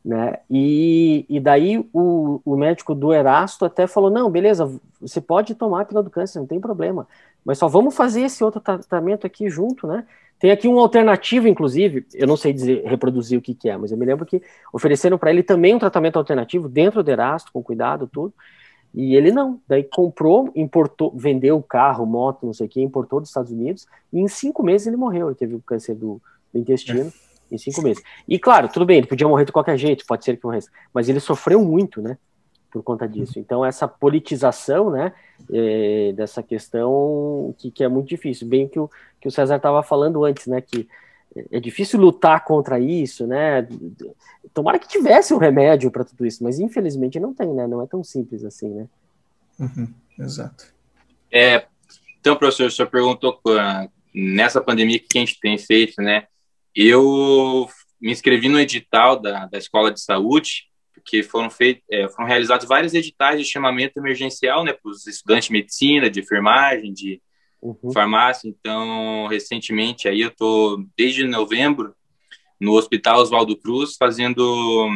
Né? E, e daí o, o médico do Erasto até falou, não, beleza, você pode tomar a pílula do câncer, não tem problema, mas só vamos fazer esse outro tratamento aqui junto, né? Tem aqui um alternativo, inclusive, eu não sei dizer, reproduzir o que, que é, mas eu me lembro que ofereceram para ele também um tratamento alternativo dentro do Erasto, com cuidado, tudo. E ele não. Daí comprou, importou, vendeu carro, moto, não sei o que, importou dos Estados Unidos, e em cinco meses ele morreu. Ele teve o câncer do, do intestino. Em cinco meses. E claro, tudo bem, ele podia morrer de qualquer jeito, pode ser que morresse, mas ele sofreu muito, né? Por conta disso. Então, essa politização, né, é, dessa questão que, que, é muito difícil, bem que o, que o César estava falando antes, né, que é difícil lutar contra isso, né? Tomara que tivesse um remédio para tudo isso, mas infelizmente não tem, né? Não é tão simples assim, né? Uhum, exato. É, então, professor, o senhor perguntou nessa pandemia que a gente tem feito, né? Eu me inscrevi no edital da, da Escola de Saúde, porque foram, feitos, é, foram realizados vários editais de chamamento emergencial, né, para os estudantes de medicina, de enfermagem, de uhum. farmácia. Então, recentemente, aí eu estou, desde novembro, no Hospital Oswaldo Cruz, fazendo,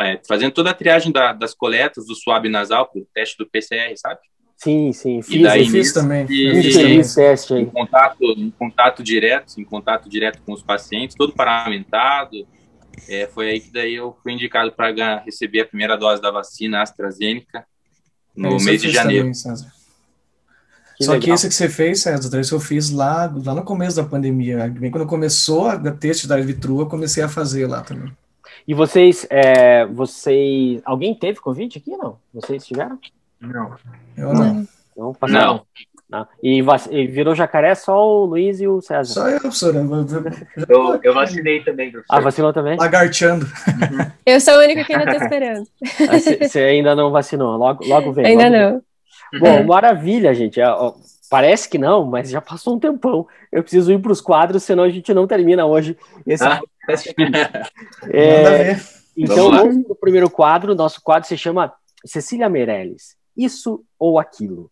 é, fazendo toda a triagem da, das coletas do suave nasal, para o teste do PCR, sabe? Sim, sim, fiz, e daí, fiz também. E, fiz teste aí. Em contato, em contato direto, em contato direto com os pacientes, todo paramentado. É, foi aí que daí eu fui indicado para receber a primeira dose da vacina AstraZeneca no é, mês de janeiro. Também, que Só legal. que esse que você fez, César, esse eu fiz lá, lá no começo da pandemia. Bem quando começou a teste da Vitru, eu comecei a fazer lá também. E vocês, é, vocês, alguém teve Covid aqui, não? Vocês tiveram? Não. Eu não. Não, passaram. Não. Não. E, e, virou jacaré só o Luiz e o César? Só eu, professor. Eu, [LAUGHS] eu vacinei também, professor. Ah, vacinou também? Lagarteando. [LAUGHS] Eu sou a única que ainda está esperando. Você [LAUGHS] ah, ainda não vacinou, logo, logo vem. Ainda logo não. Vem. Bom, maravilha, gente. É, parece que não, mas já passou um tempão. Eu preciso ir para os quadros, senão a gente não termina hoje esse ah. é, Então, vamos, vamos para o primeiro quadro. Nosso quadro se chama Cecília Meirelles isso ou aquilo.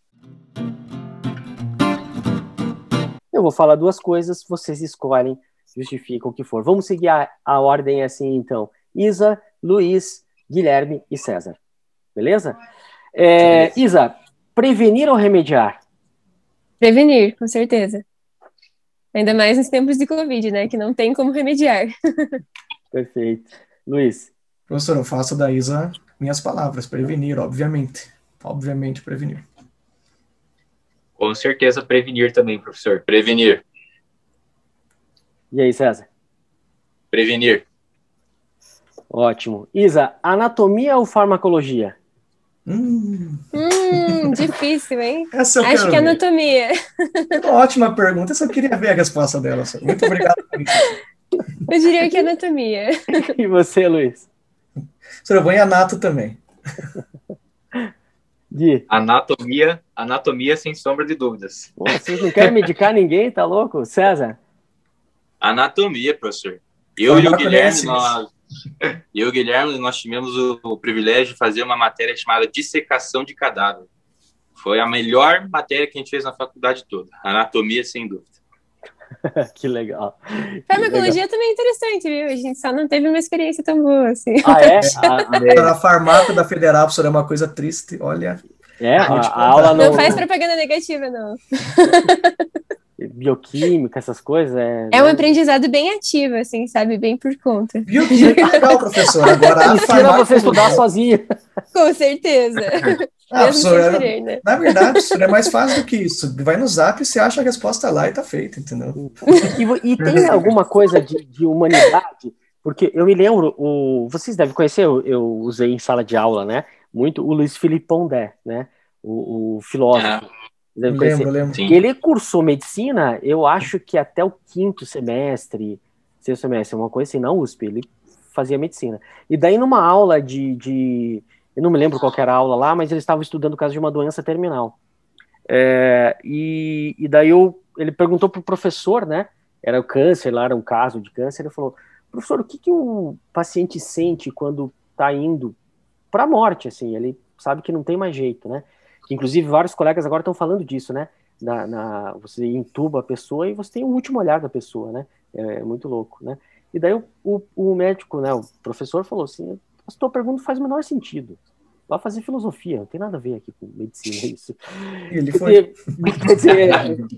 Eu vou falar duas coisas, vocês escolhem, justificam o que for. Vamos seguir a, a ordem assim, então. Isa, Luiz, Guilherme e César. Beleza? É, Isa, prevenir ou remediar? Prevenir, com certeza. Ainda mais nos tempos de Covid, né? Que não tem como remediar. [LAUGHS] Perfeito. Luiz. Professor, eu faço da Isa minhas palavras, prevenir, obviamente obviamente, prevenir. Com certeza, prevenir também, professor. Prevenir. E aí, César? Prevenir. Ótimo. Isa, anatomia ou farmacologia? Hum, hum difícil, hein? [LAUGHS] Essa eu Acho que é anatomia. [LAUGHS] Ótima pergunta. Eu queria ver a resposta dela. Muito obrigado. Eu diria que é anatomia. [LAUGHS] E você, Luiz? Eu vou em anato também. Gui. Anatomia, anatomia sem sombra de dúvidas. Pô, vocês não querem medicar [LAUGHS] ninguém, tá louco? César? Anatomia, professor. Eu e o Guilherme, nós, [LAUGHS] eu o Guilherme, nós tivemos o, o, privilégio de fazer uma matéria chamada dissecação de cadáver. Foi a melhor matéria que a gente fez na faculdade toda. Anatomia, sem dúvida. [LAUGHS] que legal. Farmacologia também é interessante, viu? A gente só não teve uma experiência tão boa assim. Ah, é? [LAUGHS] a, a farmácia da Federal, professor, é uma coisa triste, olha. É, a, a aula não... não faz propaganda negativa, não. [LAUGHS] Bioquímica, essas coisas. É, é um né? aprendizado bem ativo, assim, sabe? Bem por conta. Bioquímica é [LAUGHS] legal, professor. Agora, Ensina você estudar sozinha. Com certeza. [LAUGHS] Ah, professor, é, querer, né? Na verdade, professor, é mais fácil do que isso. Vai no zap e você acha a resposta lá e tá feito, entendeu? E, e tem alguma coisa de, de, humanidade? Porque eu me lembro, o, vocês devem conhecer, eu, eu usei em sala de aula, né? Muito o Luiz Felipe Pondé, né? O, o filósofo. Lembro, lembro. Que ele cursou medicina, eu acho que até o quinto semestre, sexto semestre, uma coisa assim, na USP. Ele fazia medicina. E daí, numa aula de, de eu não me lembro qual era a aula lá, mas eles estavam estudando o caso de uma doença terminal. É, e, e, daí eu, ele perguntou para o professor, né? Era o câncer, lá era um caso de câncer. Ele falou: professor, o que, que o paciente sente quando está indo para a morte? Assim, ele sabe que não tem mais jeito, né? Inclusive, vários colegas agora estão falando disso, né? Na, na, você entuba a pessoa e você tem o último olhar da pessoa, né? É, é muito louco, né? E daí o, o, o médico, né? O professor falou assim: a tua pergunta faz o menor sentido. Vai fazer filosofia, não tem nada a ver aqui com medicina isso. Ele foi. [LAUGHS] Quer dizer,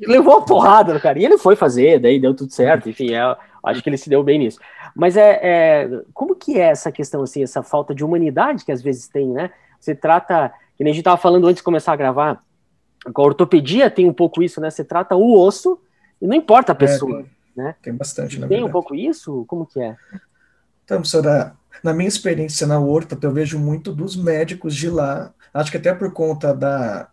levou uma porrada no cara. E ele foi fazer, daí deu tudo certo. Enfim, é, acho que ele se deu bem nisso. Mas é, é, como que é essa questão, assim, essa falta de humanidade que às vezes tem, né? Você trata, que nem a gente estava falando antes de começar a gravar, com a ortopedia tem um pouco isso, né? Você trata o osso e não importa a é, pessoa, é, né? Tem bastante, na Tem verdade. um pouco isso? Como que é? Então, professora, na minha experiência na Horta, eu vejo muito dos médicos de lá, acho que até por conta da,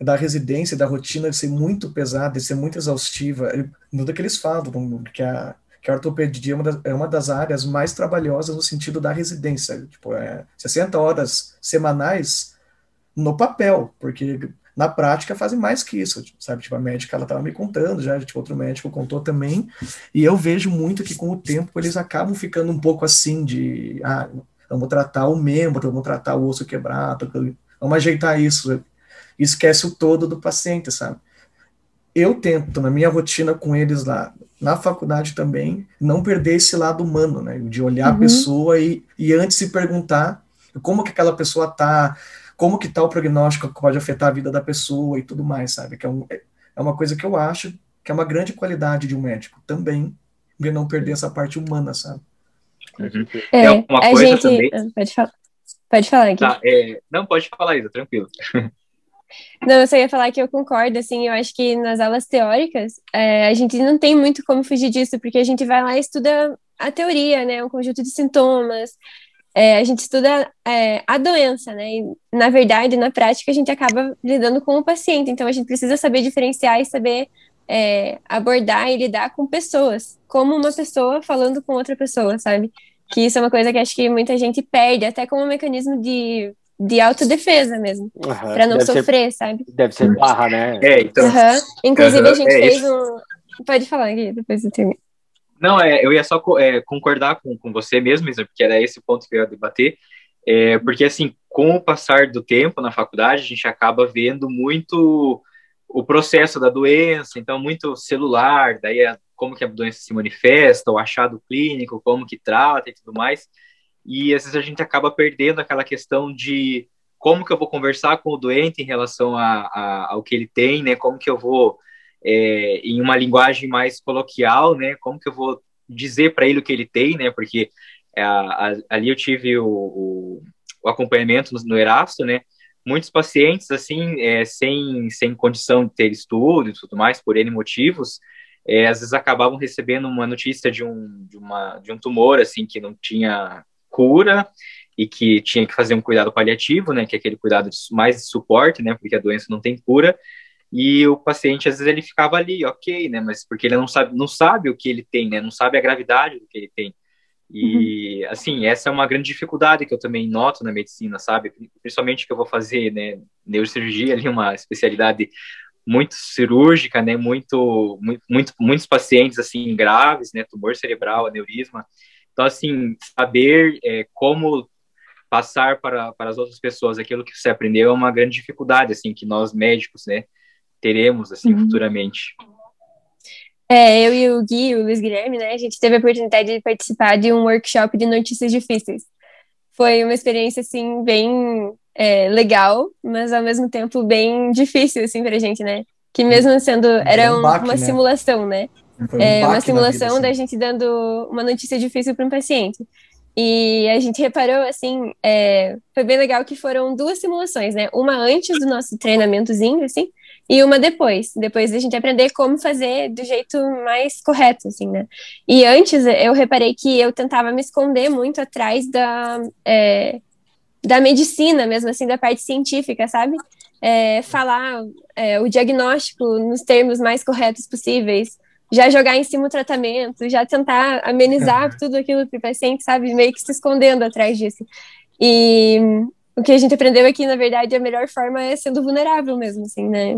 da residência, da rotina ser muito pesada, de ser muito exaustiva, tudo que eles falam, que a, que a ortopedia é uma, das, é uma das áreas mais trabalhosas no sentido da residência. Tipo, é 60 horas semanais no papel, porque na prática fazem mais que isso, sabe? Tipo, a médica, ela estava me contando já, tipo, outro médico contou também, e eu vejo muito que com o tempo eles acabam ficando um pouco assim de, ah, vamos tratar o membro, vamos tratar o osso quebrado, vamos ajeitar isso, esquece o todo do paciente, sabe? Eu tento, na minha rotina com eles lá, na faculdade também, não perder esse lado humano, né? De olhar uhum. a pessoa e, e antes se perguntar como que aquela pessoa tá, como que tá o prognóstico que pode afetar a vida da pessoa e tudo mais, sabe? Que é, um, é uma coisa que eu acho que é uma grande qualidade de um médico também, de não perder essa parte humana, sabe? Uhum. É, é uma coisa gente... também... Ah, pode falar. Pode falar aqui. Tá, é... Não, pode falar, Isa, tranquilo. [LAUGHS] Não, eu só ia falar que eu concordo, assim, eu acho que nas aulas teóricas é, a gente não tem muito como fugir disso, porque a gente vai lá e estuda a teoria, né, um conjunto de sintomas, é, a gente estuda é, a doença, né, e na verdade, na prática, a gente acaba lidando com o paciente, então a gente precisa saber diferenciar e saber é, abordar e lidar com pessoas, como uma pessoa falando com outra pessoa, sabe? Que isso é uma coisa que acho que muita gente perde, até como um mecanismo de de autodefesa mesmo, uhum. para não deve sofrer, ser, sabe? Deve ser barra, né? É, então. Uhum. Inclusive, uhum. a gente é fez isso. um. Pode falar aqui, depois eu termino. Não, é, eu ia só é, concordar com, com você mesmo, porque era esse o ponto que eu ia debater. É, porque, assim, com o passar do tempo na faculdade, a gente acaba vendo muito o processo da doença, então, muito celular, daí é como que a doença se manifesta, o achado clínico, como que trata e tudo mais e às vezes a gente acaba perdendo aquela questão de como que eu vou conversar com o doente em relação a, a ao que ele tem, né? Como que eu vou, é, em uma linguagem mais coloquial, né? Como que eu vou dizer para ele o que ele tem, né? Porque é, a, ali eu tive o, o, o acompanhamento no, no Erasto, né? Muitos pacientes, assim, é, sem, sem condição de ter estudo e tudo mais, por N motivos, é, às vezes acabavam recebendo uma notícia de um, de, uma, de um tumor, assim, que não tinha cura e que tinha que fazer um cuidado paliativo, né, que é aquele cuidado de, mais de suporte, né, porque a doença não tem cura, e o paciente às vezes ele ficava ali, ok, né, mas porque ele não sabe, não sabe o que ele tem, né, não sabe a gravidade do que ele tem. E uhum. assim, essa é uma grande dificuldade que eu também noto na medicina, sabe? Principalmente que eu vou fazer, né, neurocirurgia ali uma especialidade muito cirúrgica, né, muito, muito, muitos pacientes assim graves, né, tumor cerebral, aneurisma. Então, assim, saber é, como passar para, para as outras pessoas aquilo que você aprendeu é uma grande dificuldade, assim, que nós médicos, né, teremos, assim, uhum. futuramente. É, eu e o Gui, o Luiz Guilherme, né, a gente teve a oportunidade de participar de um workshop de notícias difíceis. Foi uma experiência, assim, bem é, legal, mas ao mesmo tempo bem difícil, assim, pra gente, né? Que mesmo sendo, era um, uma né? simulação, né? é, uma simulação vida, assim. da gente dando uma notícia difícil para um paciente. E a gente reparou, assim, é, foi bem legal que foram duas simulações, né? Uma antes do nosso treinamentozinho, assim, e uma depois. Depois da gente aprender como fazer do jeito mais correto, assim, né? E antes eu reparei que eu tentava me esconder muito atrás da, é, da medicina, mesmo assim, da parte científica, sabe? É, falar é, o diagnóstico nos termos mais corretos possíveis já jogar em cima o tratamento, já tentar amenizar tudo aquilo para o paciente, sabe? Meio que se escondendo atrás disso. E o que a gente aprendeu aqui, na verdade, a melhor forma é sendo vulnerável mesmo, assim, né?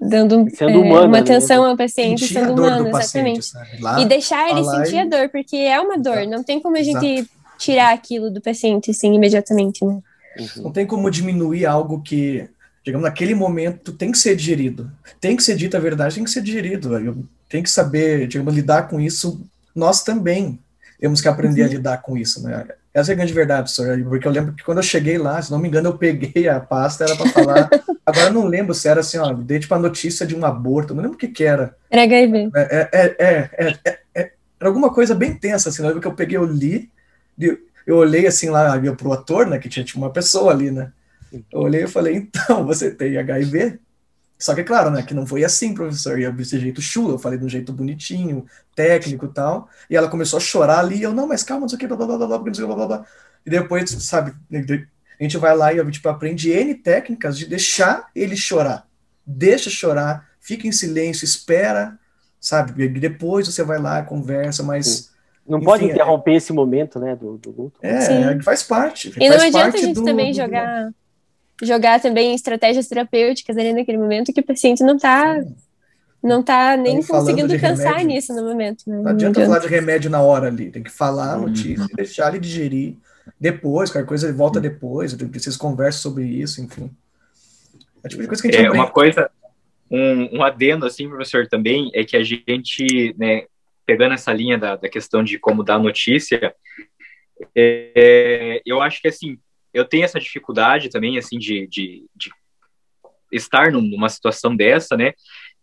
Dando é, uma atenção ao paciente, sentir sendo humano, exatamente. Lá, e deixar ele sentir e... a dor, porque é uma dor, Exato. não tem como a gente Exato. tirar aquilo do paciente, assim, imediatamente, né? Uhum. Não tem como diminuir algo que, digamos, naquele momento tem que ser digerido. Tem que ser dita a verdade, tem que ser digerido. Eu tem que saber, digamos, lidar com isso. Nós também temos que aprender uhum. a lidar com isso, né? Essa é a grande verdade, professor, porque eu lembro que quando eu cheguei lá, se não me engano, eu peguei a pasta, era para falar. Agora eu não lembro se era assim, ó, dei tipo a notícia de um aborto, não lembro o que que era. Era HIV. É, é, é, é, é, era alguma coisa bem tensa, assim, eu lembro que eu peguei, eu li, eu olhei assim lá pro ator, né, que tinha, tinha uma pessoa ali, né? Eu olhei e falei, então, você tem HIV? Só que, é claro, né, que não foi assim, professor, ia desse jeito chula, eu falei de um jeito bonitinho, técnico e tal, e ela começou a chorar ali, eu, não, mas calma, não sei o que, blá, blá, blá, blá, blá, blá, blá, blá, e depois, sabe, a gente vai lá e, tipo, aprende N técnicas de deixar ele chorar, deixa chorar, fica em silêncio, espera, sabe? Depois você vai lá, conversa, mas. Não Enfim, pode é interromper é... esse momento, né, do, do luto. É, Sim. faz parte. E faz não adianta a gente do, também do... jogar jogar também estratégias terapêuticas ali naquele momento que o paciente não está não tá nem conseguindo pensar remédio, nisso no momento. Né? Não, não adianta, falar de remédio na hora ali, tem que falar a uhum. notícia, uhum. deixar ele digerir. Depois, qualquer coisa ele volta depois, vocês conversam sobre isso, enfim. É tipo de coisa que a gente é, uma coisa, um, um adendo assim, professor, também, é que a gente, né, pegando essa linha da, da questão de como dar notícia, é, eu acho que assim, eu tenho essa dificuldade também, assim, de, de, de estar numa situação dessa, né?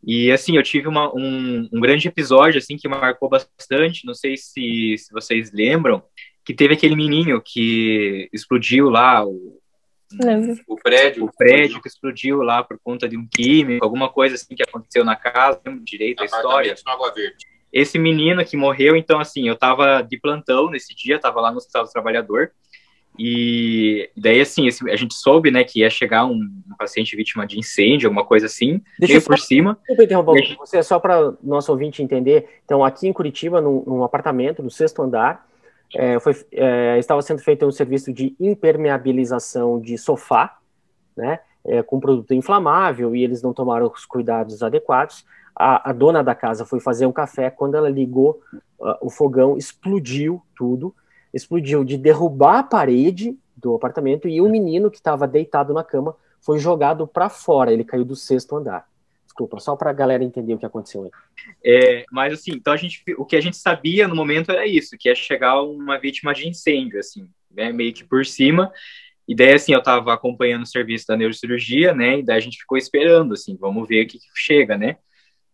E assim, eu tive uma, um, um, grande episódio assim que marcou bastante. Não sei se, se vocês lembram que teve aquele menino que explodiu lá o, o prédio, o prédio que explodiu lá por conta de um químico, alguma coisa assim que aconteceu na casa, direito a história. Esse menino que morreu, então assim, eu tava de plantão nesse dia, tava lá no Hospital do Trabalhador. E daí, assim, a gente soube, né, que ia chegar um, um paciente vítima de incêndio, alguma coisa assim, Deixa meio por cima. Desculpa interromper gente... você, só para nosso ouvinte entender. Então, aqui em Curitiba, num, num apartamento, no sexto andar, é, foi, é, estava sendo feito um serviço de impermeabilização de sofá, né, é, com produto inflamável, e eles não tomaram os cuidados adequados. A, a dona da casa foi fazer um café, quando ela ligou uh, o fogão, explodiu tudo, explodiu de derrubar a parede do apartamento e o menino que estava deitado na cama foi jogado para fora. Ele caiu do sexto andar. Desculpa, só para a galera entender o que aconteceu aí. É, mas assim, então a gente, o que a gente sabia no momento era isso, que ia chegar uma vítima de incêndio, assim, né, meio que por cima. E daí, assim, eu estava acompanhando o serviço da neurocirurgia, né, e daí a gente ficou esperando, assim, vamos ver o que, que chega, né.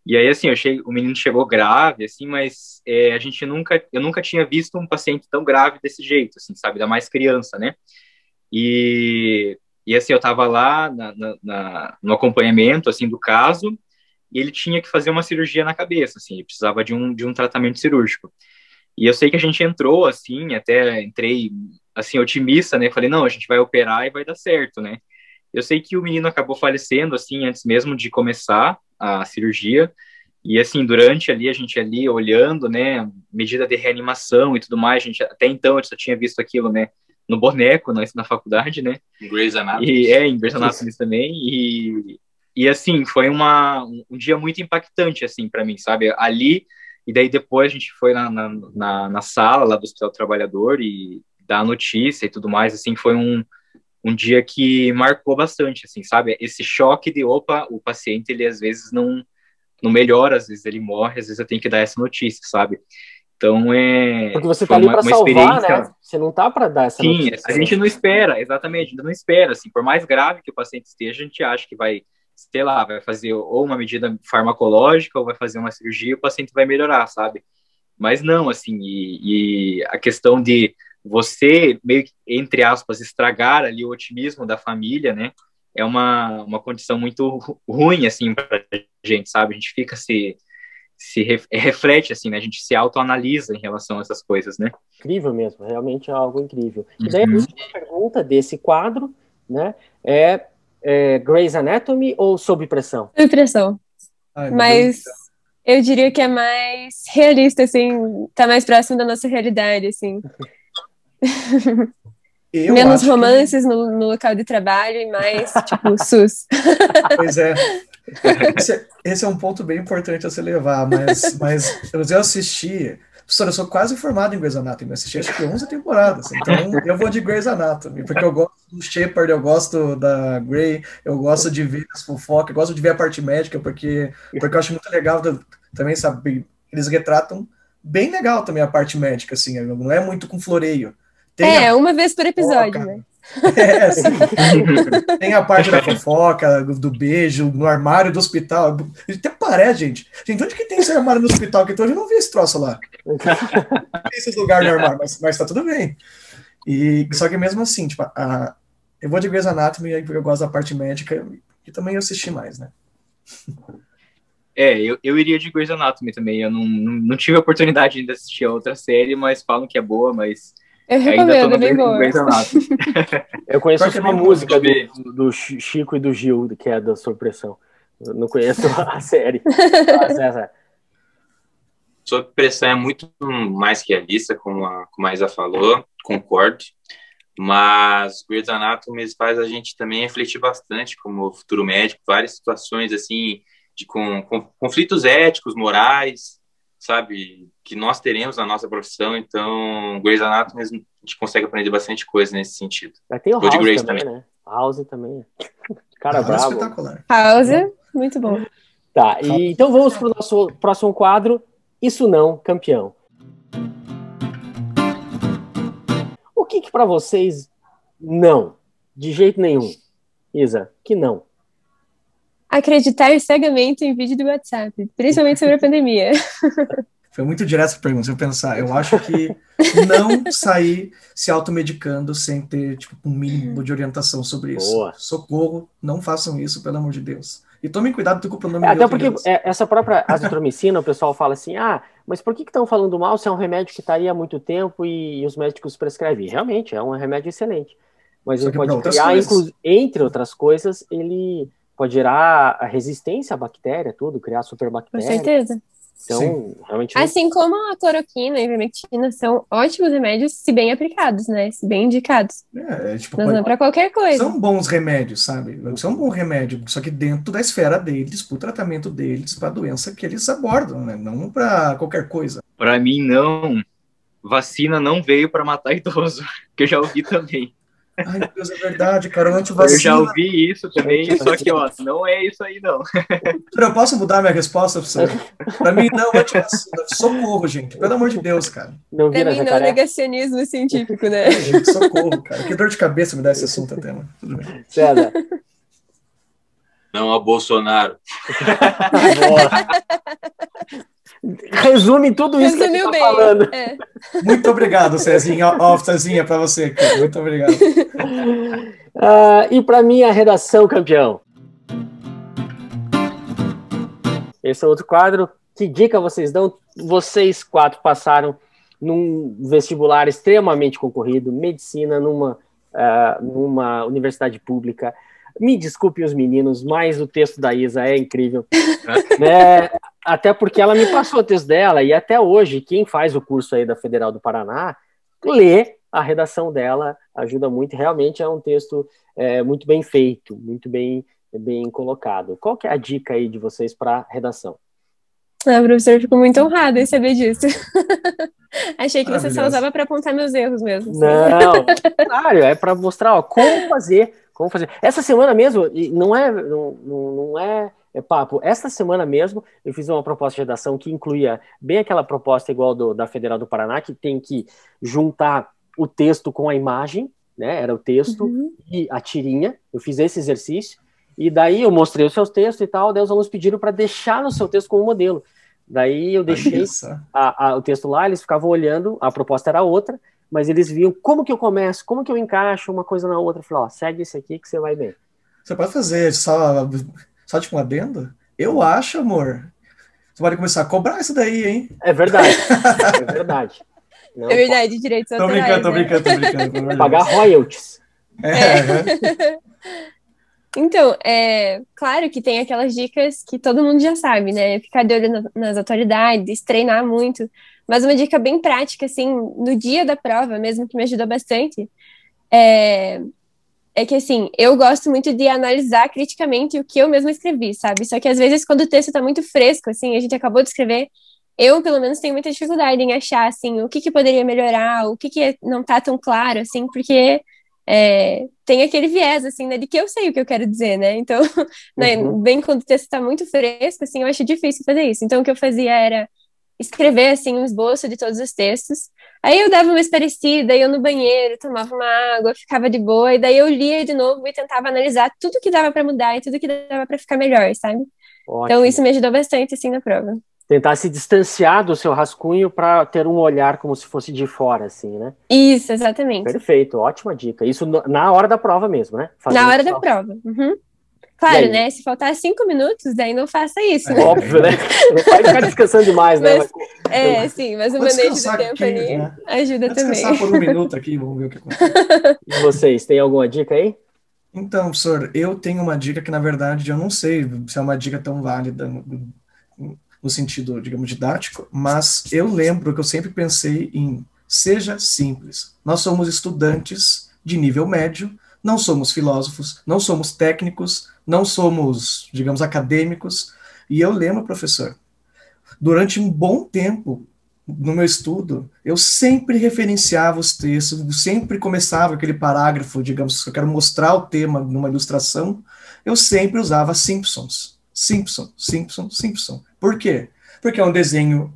E aí, assim, eu o menino chegou grave, assim, mas é, a gente nunca, eu nunca tinha visto um paciente tão grave desse jeito, assim, sabe, da mais criança, né? E, e assim, eu tava lá na, na, na, no acompanhamento, assim, do caso, e ele tinha que fazer uma cirurgia na cabeça, assim, ele precisava de um, de um tratamento cirúrgico. E eu sei que a gente entrou, assim, até entrei, assim, otimista, né? Falei, não, a gente vai operar e vai dar certo, né? Eu sei que o menino acabou falecendo, assim, antes mesmo de começar, a cirurgia. E assim, durante ali, a gente ali olhando, né, medida de reanimação e tudo mais, a gente até então eu só tinha visto aquilo, né, no boneco, na, na faculdade, né. Em Grey's Anatomy. E, é, em Grey's Anatomy também. E, e assim, foi uma, um dia muito impactante, assim, para mim, sabe? Ali, e daí depois a gente foi na, na, na, na sala lá do Hospital Trabalhador e dar a notícia e tudo mais, assim, foi um um dia que marcou bastante, assim, sabe? Esse choque de, opa, o paciente, ele às vezes não, não melhora, às vezes ele morre, às vezes eu tenho que dar essa notícia, sabe? Então é. Porque você tá ali para salvar, né? Você não tá para dar essa Sim, notícia. Sim, a gente não espera, exatamente, a gente não espera, assim, por mais grave que o paciente esteja, a gente acha que vai, sei lá, vai fazer ou uma medida farmacológica ou vai fazer uma cirurgia, o paciente vai melhorar, sabe? Mas não, assim, e, e a questão de você, meio que, entre aspas, estragar ali o otimismo da família, né? É uma, uma condição muito ruim, assim, pra gente, sabe? A gente fica se, se reflete, assim, né? A gente se autoanalisa em relação a essas coisas, né? Incrível mesmo, realmente é algo incrível. E daí uhum. a última pergunta desse quadro, né? É, é Grey's Anatomy ou Sob Pressão? Sob Pressão. Ai, Mas eu diria que é mais realista, assim, tá mais próximo da nossa realidade, assim. [LAUGHS] Eu Menos romances que... no, no, local de trabalho e mais, tipo, [LAUGHS] SUS. Pois é. [LAUGHS] Esse, é. esse, é um ponto bem importante a se levar, mas, mas eu assisti. Professor, eu sou quase formado em Grey's Anatomy, eu assisti acho que 11 temporadas, então eu vou de Grey's Anatomy, porque eu gosto do Shepard, eu gosto da Grey, eu gosto de ver as fofocas, eu gosto de ver a parte médica, porque, porque eu acho muito legal também, sabe, eles retratam bem legal também a parte médica, assim, não é muito com floreio. Tem é, a... uma vez por episódio, né? [LAUGHS] É, sim. [LAUGHS] Tem a parte da fofoca, do beijo, no armário do hospital. Até parece, gente. Gente, onde que tem esse armário no hospital? Que então eu não vi esse troço lá. tem esses lugares no armário, mas, mas tá tudo bem. E, só que mesmo assim, tipo, a, eu vou de Grey's Anatomy porque eu gosto da parte médica e também eu assisti mais, né? É, eu, eu iria de Grey's Anatomy também. Eu não, não, não tive a oportunidade de assistir a outra série, mas falam que é boa, mas eu recomendo, é bem boa. Eu conheço uma música do, do, Chico e do Gil, que é da Surpressão. Eu não conheço [LAUGHS] a série. [LAUGHS] É, sob pressão é muito mais realista, como a, como a Isa falou, concordo. Mas Grey's Anatomy faz a gente também refletir bastante como futuro médico, várias situações assim de com, com, conflitos éticos, morais, sabe, que nós teremos na nossa profissão. Então, Grey's Anatomy a gente consegue aprender bastante coisa nesse sentido. Mas tem o House também, também, né? House também. [LAUGHS] Cara House bravo. Espetacular. House, muito bom. Tá, e, então vamos para o nosso próximo quadro. Isso não, campeão. O que, que para vocês não? De jeito nenhum. Isa, que não acreditar cegamente em vídeo do WhatsApp, principalmente sobre a [LAUGHS] pandemia. Foi muito direto a pergunta, se eu pensar. Eu acho que não sair se automedicando sem ter tipo, um mínimo de orientação sobre isso. Boa. Socorro, não façam isso, pelo amor de Deus. E tomem cuidado com o pronome é, Até porque é, essa própria azitromicina, o pessoal fala assim, ah, mas por que estão falando mal se é um remédio que está aí há muito tempo e, e, os médicos prescrevem? Realmente, é um remédio excelente. Mas Só ele pode criar, entre outras coisas, ele pode gerar a resistência à bactéria, tudo, criar superbactérias. Com certeza. Então, Sim. realmente. Assim como a cloroquina e a ivermectina são ótimos remédios, se bem aplicados, né? Se bem indicados. É, é tipo, Mas não para qualquer coisa. São bons remédios, sabe? São um bom remédio, só que dentro da esfera deles, para o tratamento deles, para a doença que eles abordam, né? Não para qualquer coisa. Para mim, não. Vacina não veio para matar idoso, [LAUGHS] que eu já ouvi também. Ai, meu Deus, é verdade, cara, antivacina. Eu já ouvi isso também, só que, ó, não é isso aí, não. Eu posso mudar minha resposta, professor? Pra mim, não, antivacina. Socorro, gente, pelo amor de Deus, cara. Não pra mim, não, negacionismo científico, né? É, gente, socorro, cara. Que dor de cabeça me dá esse assunto até, mano. Tudo bem. César. Não a Bolsonaro. [LAUGHS] [LAUGHS] Resume tudo isso Resumiu que a gente tá falando. É. Muito obrigado, Cezinha. Ó, Cezinha, para você aqui. Muito obrigado. Uh, [LAUGHS] e para mim, a redação, campeão. Esse é outro quadro. Que dica vocês dão? Vocês quatro passaram num vestibular extremamente concorrido, medicina, numa, uh, numa universidade pública. Me desculpe os meninos, mas o texto da Isa é incrível. [LAUGHS] né? Até porque ela me passou o texto dela, e até hoje, quem faz o curso aí da Federal do Paraná, lê a redação dela, ajuda muito. Realmente é um texto é, muito bem feito, muito bem, bem colocado. Qual que é a dica aí de vocês para redação? Ah, professor, fico muito honrada em saber disso. [LAUGHS] Achei que você só usava para apontar meus erros mesmo. Não, [LAUGHS] claro, é para mostrar ó, como fazer, como fazer. Essa semana mesmo, não é, não, não é é, papo, esta semana mesmo eu fiz uma proposta de redação que incluía bem aquela proposta igual do, da Federal do Paraná, que tem que juntar o texto com a imagem, né? Era o texto uhum. e a tirinha. Eu fiz esse exercício. E daí eu mostrei os seus textos e tal, daí os alunos pediram para deixar no seu texto como modelo. Daí eu deixei a, a, o texto lá, eles ficavam olhando, a proposta era outra, mas eles viam como que eu começo, como que eu encaixo uma coisa na outra. Eu falei, ó, segue esse aqui que você vai bem. Você pode fazer só só tipo um adendo? Eu acho, amor. Você pode começar a cobrar isso daí, hein? É verdade. é verdade. [LAUGHS] Não, é verdade, direitos tô brincando, tô brincando, tô brincando, tô brincando. Pagar royalties. É. é. [LAUGHS] Então, é claro que tem aquelas dicas que todo mundo já sabe, né? Ficar de olho nas atualidades, treinar muito. Mas uma dica bem prática, assim, no dia da prova, mesmo que me ajudou bastante, é é que assim, eu gosto muito de analisar criticamente o que eu mesma escrevi, sabe? Só que às vezes quando o texto tá muito fresco, assim, a gente acabou de escrever, eu pelo menos tenho muita dificuldade em achar assim, o que que poderia melhorar, o que que não tá tão claro, assim, porque é, tem aquele viés, assim, né, de que eu sei o que eu quero dizer, né? Então, [LAUGHS] né, uhum. né, bem quando o texto tá muito fresco, assim, eu acho difícil fazer isso. Então, o que eu fazia era escrever, assim, um esboço de todos os textos, Aí eu dava uma esparecida, ia no banheiro, tomava uma água, ficava de boa, e daí eu lia de novo e tentava analisar tudo que dava para mudar e tudo que dava para ficar melhor, sabe? Ótimo. Então isso me ajudou bastante assim na prova. Tentar se distanciar do seu rascunho para ter um olhar como se fosse de fora, assim, né? Isso, exatamente. Perfeito, ótima dica. Isso na hora da prova mesmo, né? na hora da prova. Uhum. Claro, né? Se faltar cinco minutos, daí não faça isso. Né? Óbvio, né? Não pode ficar descansando demais, né? Mas, é, sim, mas o manejo do tempo aqui, ali né? ajuda Vou também. descansar por um minuto aqui, vamos ver o que acontece. [LAUGHS] E vocês, tem alguma dica aí? Então, professor, eu tenho uma dica que, na verdade, eu não sei se é uma dica tão válida no sentido, digamos, didático, mas eu lembro que eu sempre pensei em seja simples. Nós somos estudantes de nível médio, não somos filósofos, não somos técnicos, não somos, digamos, acadêmicos. E eu lembro, professor, durante um bom tempo no meu estudo, eu sempre referenciava os textos, sempre começava aquele parágrafo, digamos, que eu quero mostrar o tema numa ilustração, eu sempre usava Simpsons. Simpson, Simpson, Simpson. Por quê? Porque é um desenho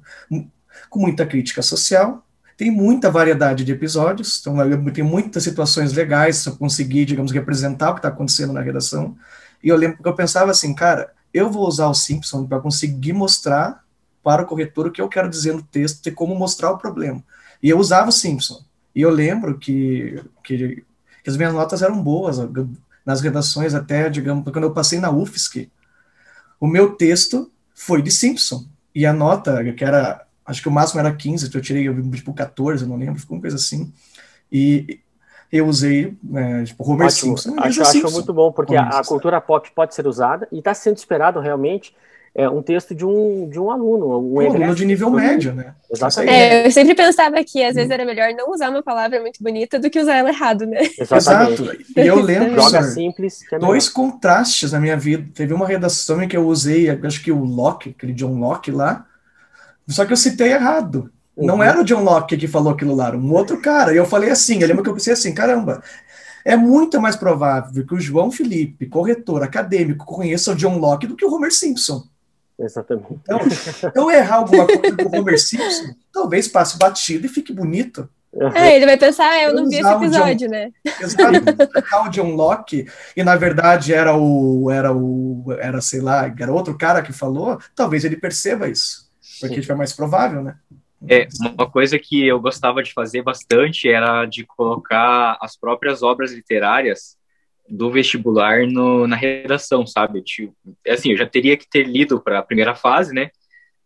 com muita crítica social, tem muita variedade de episódios, então tem muitas situações legais se eu conseguir, digamos, representar o que está acontecendo na redação. E eu lembro que eu pensava assim, cara, eu vou usar o Simpson para conseguir mostrar para o corretor o que eu quero dizer no texto e como mostrar o problema. E eu usava o Simpson. E eu lembro que, que, que as minhas notas eram boas nas redações, até, digamos, quando eu passei na UFSC, o meu texto foi de Simpson. E a nota, que era, acho que o máximo era 15, então eu tirei tipo 14, não lembro, ficou uma coisa assim. E eu usei, né, tipo, Homer Ótimo. Simpson. Acho, acho muito bom, porque a, a, cultura pop pode ser usada e está sendo esperado realmente é, um texto de um, de um aluno. Um, um aluno de nível médio, né? Exatamente. É, eu sempre pensava que às vezes era melhor não usar uma palavra muito bonita do que usar ela errado, né? Exatamente. Exato. E eu [LAUGHS] lembro, Joga simples, é dois contrastes na minha vida. Teve uma redação em que eu usei, acho que o Locke, aquele John Locke lá, só que eu citei errado. Uhum. Não era o John Locke que falou aquilo lá, era um outro cara. E eu falei assim, eu lembro que eu pensei assim, caramba, é muito mais provável que o João Felipe, corretor acadêmico, conheça o John Locke do que o Homer Simpson. Exatamente. Então, eu errar alguma coisa do Homer Simpson, talvez passe batido e fique bonito. É, ele vai pensar, ah, eu não vi esse episódio, John, né? Exato, o John Locke, e na verdade era o, era o, era, sei lá, era outro cara que falou, talvez ele perceba isso, porque foi mais provável, né? É, uma coisa que eu gostava de fazer bastante era de colocar as próprias obras literárias do vestibular no, na redação, sabe? Tipo, é assim, eu já teria que ter lido para a primeira fase, né?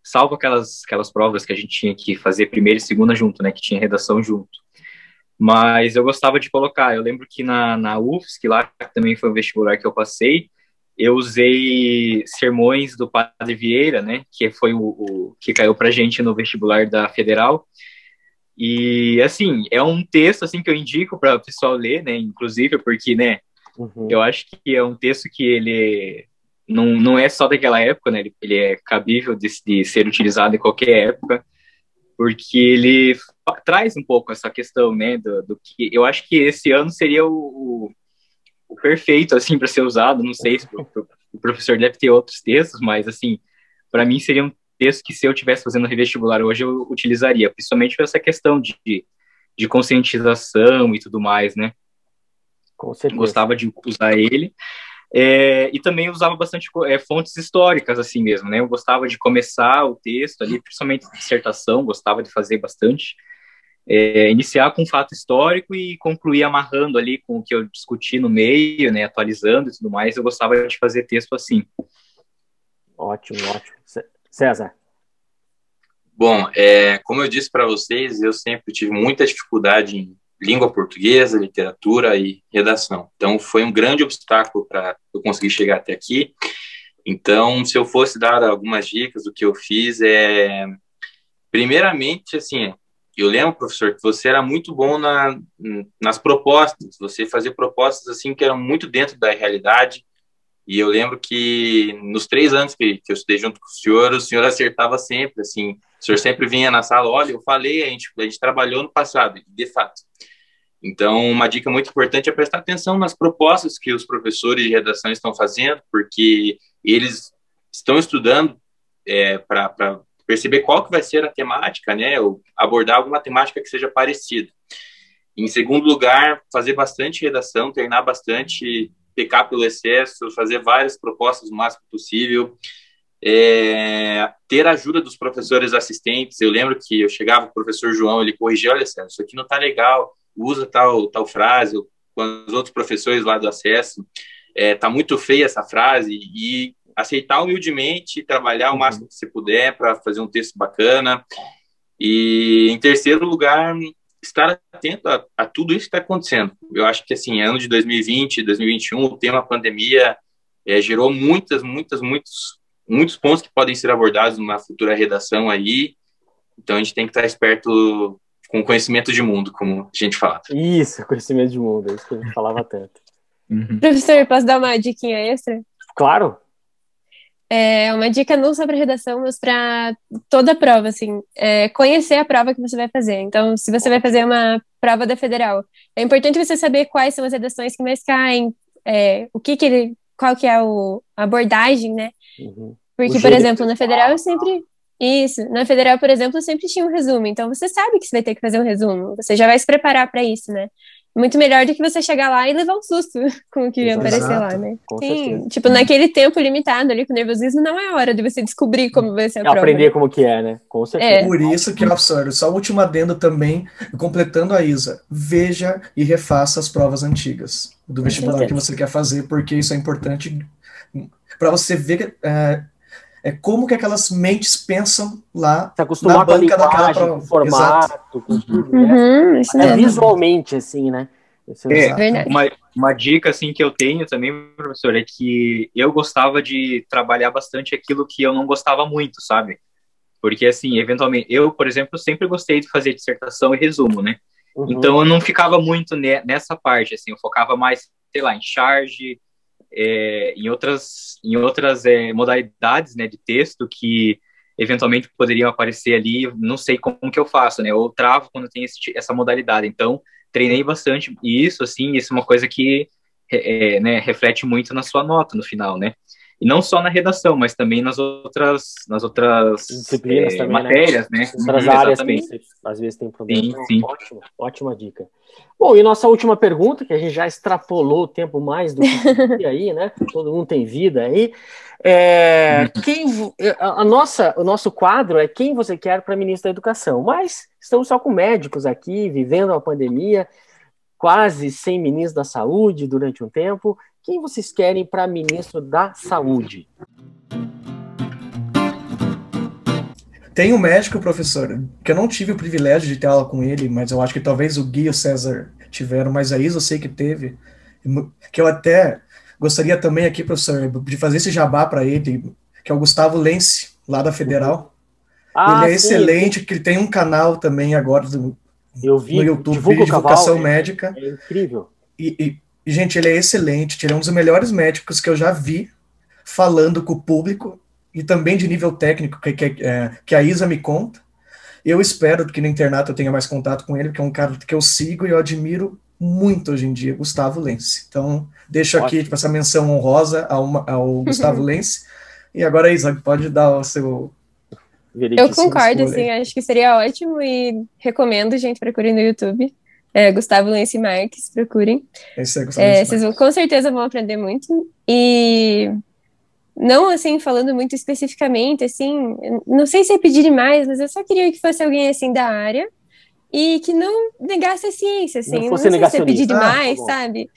Salvo aquelas, aquelas provas que a gente tinha que fazer primeira e segunda junto, né? Que tinha redação junto. Mas eu gostava de colocar. Eu lembro que na, na UFSC, lá também foi o vestibular que eu passei, eu usei sermões do Padre Vieira, né? Que foi o, o que caiu para gente no vestibular da Federal. E assim, é um texto assim que eu indico para o pessoal ler, né? Inclusive porque, né? Uhum. Eu acho que é um texto que ele não, não é só daquela época, né? Ele, ele é cabível de, de, ser utilizado em qualquer época, porque ele traz um pouco essa questão, né? Do, do que eu acho que esse ano seria o, o, o perfeito assim para ser usado. Não sei se o, o professor deve ter outros textos, mas assim, para mim seria um texto que se eu tivesse fazendo revestibular hoje eu utilizaria, principalmente por essa questão de, de conscientização e tudo mais, né? Gostava de usar ele. É, e também usava bastante é, fontes históricas, assim mesmo, né? Eu gostava de começar o texto ali, principalmente dissertação, gostava de fazer bastante. É, iniciar com um fato histórico e concluir amarrando ali com o que eu discuti no meio, né? Atualizando e tudo mais. Eu gostava de fazer texto assim. Ótimo, ótimo. César. Bom, é, como eu disse para vocês, eu sempre tive muita dificuldade em língua portuguesa, literatura e redação. Então, foi um grande obstáculo para eu conseguir chegar até aqui. Então, se eu fosse dar algumas dicas do que eu fiz, é primeiramente, assim, eu lembro, professor, que você era muito bom na, nas propostas. Você fazia propostas assim que eram muito dentro da realidade. E eu lembro que nos três anos que, que eu estudei junto com o senhor, o senhor acertava sempre, assim. O senhor sempre vinha na sala, olha, eu falei, a gente, a gente trabalhou no passado, de fato. Então, uma dica muito importante é prestar atenção nas propostas que os professores de redação estão fazendo, porque eles estão estudando é, para perceber qual que vai ser a temática, né, ou abordar alguma temática que seja parecida. Em segundo lugar, fazer bastante redação, treinar bastante, pecar pelo excesso, fazer várias propostas o máximo possível, é, ter a ajuda dos professores assistentes. Eu lembro que eu chegava o professor João, ele corrigia, olha, Sérgio, isso aqui não está legal, usa tal, tal frase, com os outros professores lá do acesso, é, tá muito feia essa frase, e aceitar humildemente, trabalhar o uhum. máximo que você puder para fazer um texto bacana. E, em terceiro lugar, estar atento a, a tudo isso que está acontecendo. Eu acho que, assim, ano de 2020, 2021, o tema pandemia é, gerou muitas, muitas, muitos muitos pontos que podem ser abordados numa futura redação aí. Então a gente tem que estar esperto com conhecimento de mundo, como a gente falava. Isso, conhecimento de mundo, é isso que a gente falava tanto. Uhum. Professor, posso dar uma diquinha extra? Claro. É uma dica não só para redação, mas para toda a prova, assim, é conhecer a prova que você vai fazer. Então, se você vai fazer uma prova da federal, é importante você saber quais são as redações que mais caem, é, o que que ele, qual que é o, a abordagem, né? Uhum. Porque, por exemplo, na federal eu sempre isso. Na federal, por exemplo, sempre tinha um resumo. Então você sabe que você vai ter que fazer um resumo. Você já vai se preparar para isso, né? Muito melhor do que você chegar lá e levar um susto [LAUGHS] com o que Exato. aparecer lá, né? Com Sim, certeza. tipo, naquele tempo limitado ali com nervosismo, não é hora de você descobrir como vai ser a é prova. Aprender como que é, né? Com certeza. É. Por isso que, absurdo. Só o último adendo também, completando a Isa, veja e refaça as provas antigas do vestibular que você quer fazer, porque isso é importante para você ver é, é como que aquelas mentes pensam lá Se acostumar na banca com a daquela prova. formato, com tudo, né? Uhum, é visualmente, assim, né? É, é uma, uma dica assim que eu tenho também, professor, é que eu gostava de trabalhar bastante aquilo que eu não gostava muito, sabe? Porque assim, eventualmente, eu, por exemplo, sempre gostei de fazer dissertação e resumo, né? Uhum. Então eu não ficava muito nessa parte, assim, eu focava mais, sei lá, em charge, é, em outras, em outras é, modalidades né, de texto que eventualmente poderiam aparecer ali, não sei como que eu faço, né? Ou travo quando tem esse, essa modalidade. Então, treinei bastante isso, assim, isso é uma coisa que é, né, reflete muito na sua nota no final, né? E não só na redação, mas também nas outras, nas outras disciplinas é, também, né? matérias, né? né? Outras uhum, áreas que às vezes tem problema. Sim, sim. Ótimo, ótima dica. Bom, e nossa última pergunta, que a gente já extrapolou o tempo mais do que aí, né? Todo mundo tem vida aí. É, quem, a nossa, o nosso quadro é quem você quer para ministro da Educação, mas estamos só com médicos aqui, vivendo a pandemia, quase sem ministro da Saúde durante um tempo. Quem vocês querem para ministro da Saúde? Tem um médico, professor, que eu não tive o privilégio de ter aula com ele, mas eu acho que talvez o Gui e o César tiveram, mas a Isa eu sei que teve, que eu até gostaria também aqui, professor, de fazer esse jabá para ele, que é o Gustavo Lense, lá da Federal. Ah, ele é sim, excelente, que ele tem um canal também agora do, vi, no YouTube, de divulgação é, médica. É incrível. E, e, e, gente, ele é excelente, ele é um dos melhores médicos que eu já vi falando com o público e também de nível técnico que, que, é, que a Isa me conta. Eu espero que no internato eu tenha mais contato com ele, porque é um cara que eu sigo e eu admiro muito hoje em dia, Gustavo Lense. Então, deixo Ótimo. aqui tipo, essa menção honrosa ao, ao [LAUGHS] Gustavo Lense. E agora, Isa, pode dar o seu. Eu concordo, assim, acho que seria ótimo e recomendo, gente, procurem no YouTube. É, Gustavo Lense Marques, procurem. Esse é Gustavo é, Vocês vão, com certeza vão aprender muito. E não assim falando muito especificamente, assim, não sei se é pedir demais, mas eu só queria que fosse alguém assim da área e que não negasse a ciência, assim, não, fosse não sei se é pedir demais, ah, tá sabe?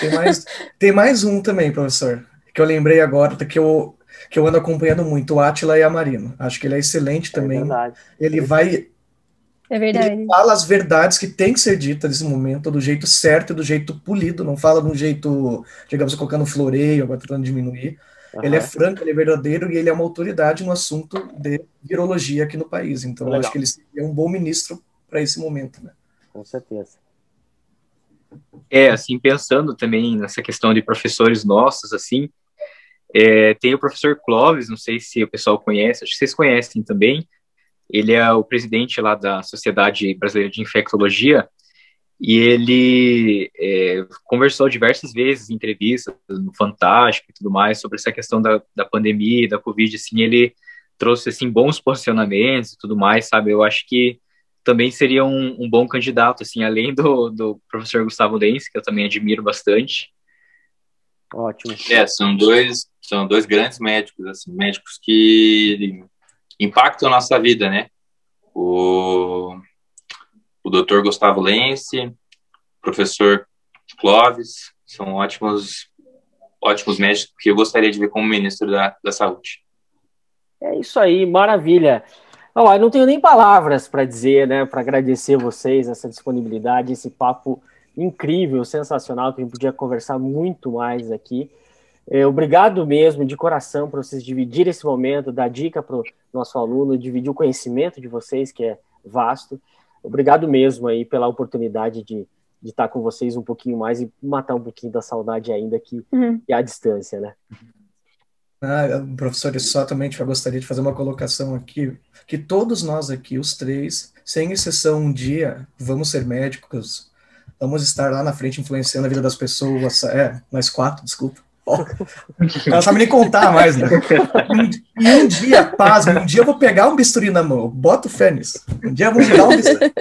Tem mais, tem mais um também, professor, que eu lembrei agora, que eu que eu ando acompanhando muito, o Atila e a Marino. Acho que ele é excelente é também. É verdade. Ele vai é verdade. Ele fala as verdades que tem que ser ditas nesse momento, do jeito certo e do jeito polido, não fala de um jeito, digamos, colocando floreio, agora tentando diminuir. Uhum. Ele é franco, ele é verdadeiro e ele é uma autoridade no assunto de virologia aqui no país. Então, Legal. eu acho que ele é um bom ministro para esse momento, né? Com certeza. É, assim, pensando também nessa questão de professores nossos, assim, é, tem o professor Clóvis, não sei se o pessoal conhece, acho que vocês conhecem também. Ele é o presidente lá da Sociedade Brasileira de Infectologia, e ele é, conversou diversas vezes em entrevistas no Fantástico e tudo mais sobre essa questão da, da pandemia, da Covid, assim, ele trouxe, assim, bons posicionamentos e tudo mais, sabe, eu acho que também seria um, um bom candidato, assim, além do, do professor Gustavo Lenz, que eu também admiro bastante. Ótimo. É, são dois, são dois grandes médicos, assim, médicos que impactam a nossa vida, né, o o doutor Gustavo Lense, professor Clóvis, são ótimos, ótimos médicos que eu gostaria de ver como ministro da, da Saúde. É isso aí, maravilha. Não, eu não tenho nem palavras para dizer, né, para agradecer vocês essa disponibilidade, esse papo incrível, sensacional, que a gente podia conversar muito mais aqui. É, obrigado mesmo, de coração, por vocês dividirem esse momento, dar dica para o nosso aluno, dividir o conhecimento de vocês, que é vasto. Obrigado mesmo aí pela oportunidade de, de estar com vocês um pouquinho mais e matar um pouquinho da saudade ainda que, uhum. que é a distância, né? Ah, professor, eu só também eu gostaria de fazer uma colocação aqui, que todos nós aqui, os três, sem exceção, um dia vamos ser médicos, vamos estar lá na frente influenciando a vida das pessoas, é, nós quatro, desculpa. Ela sabe nem contar mais, né? E [LAUGHS] um dia, paz, um dia eu vou pegar um bisturi na mão, boto fé nisso. Um dia vamos dar um bisturi.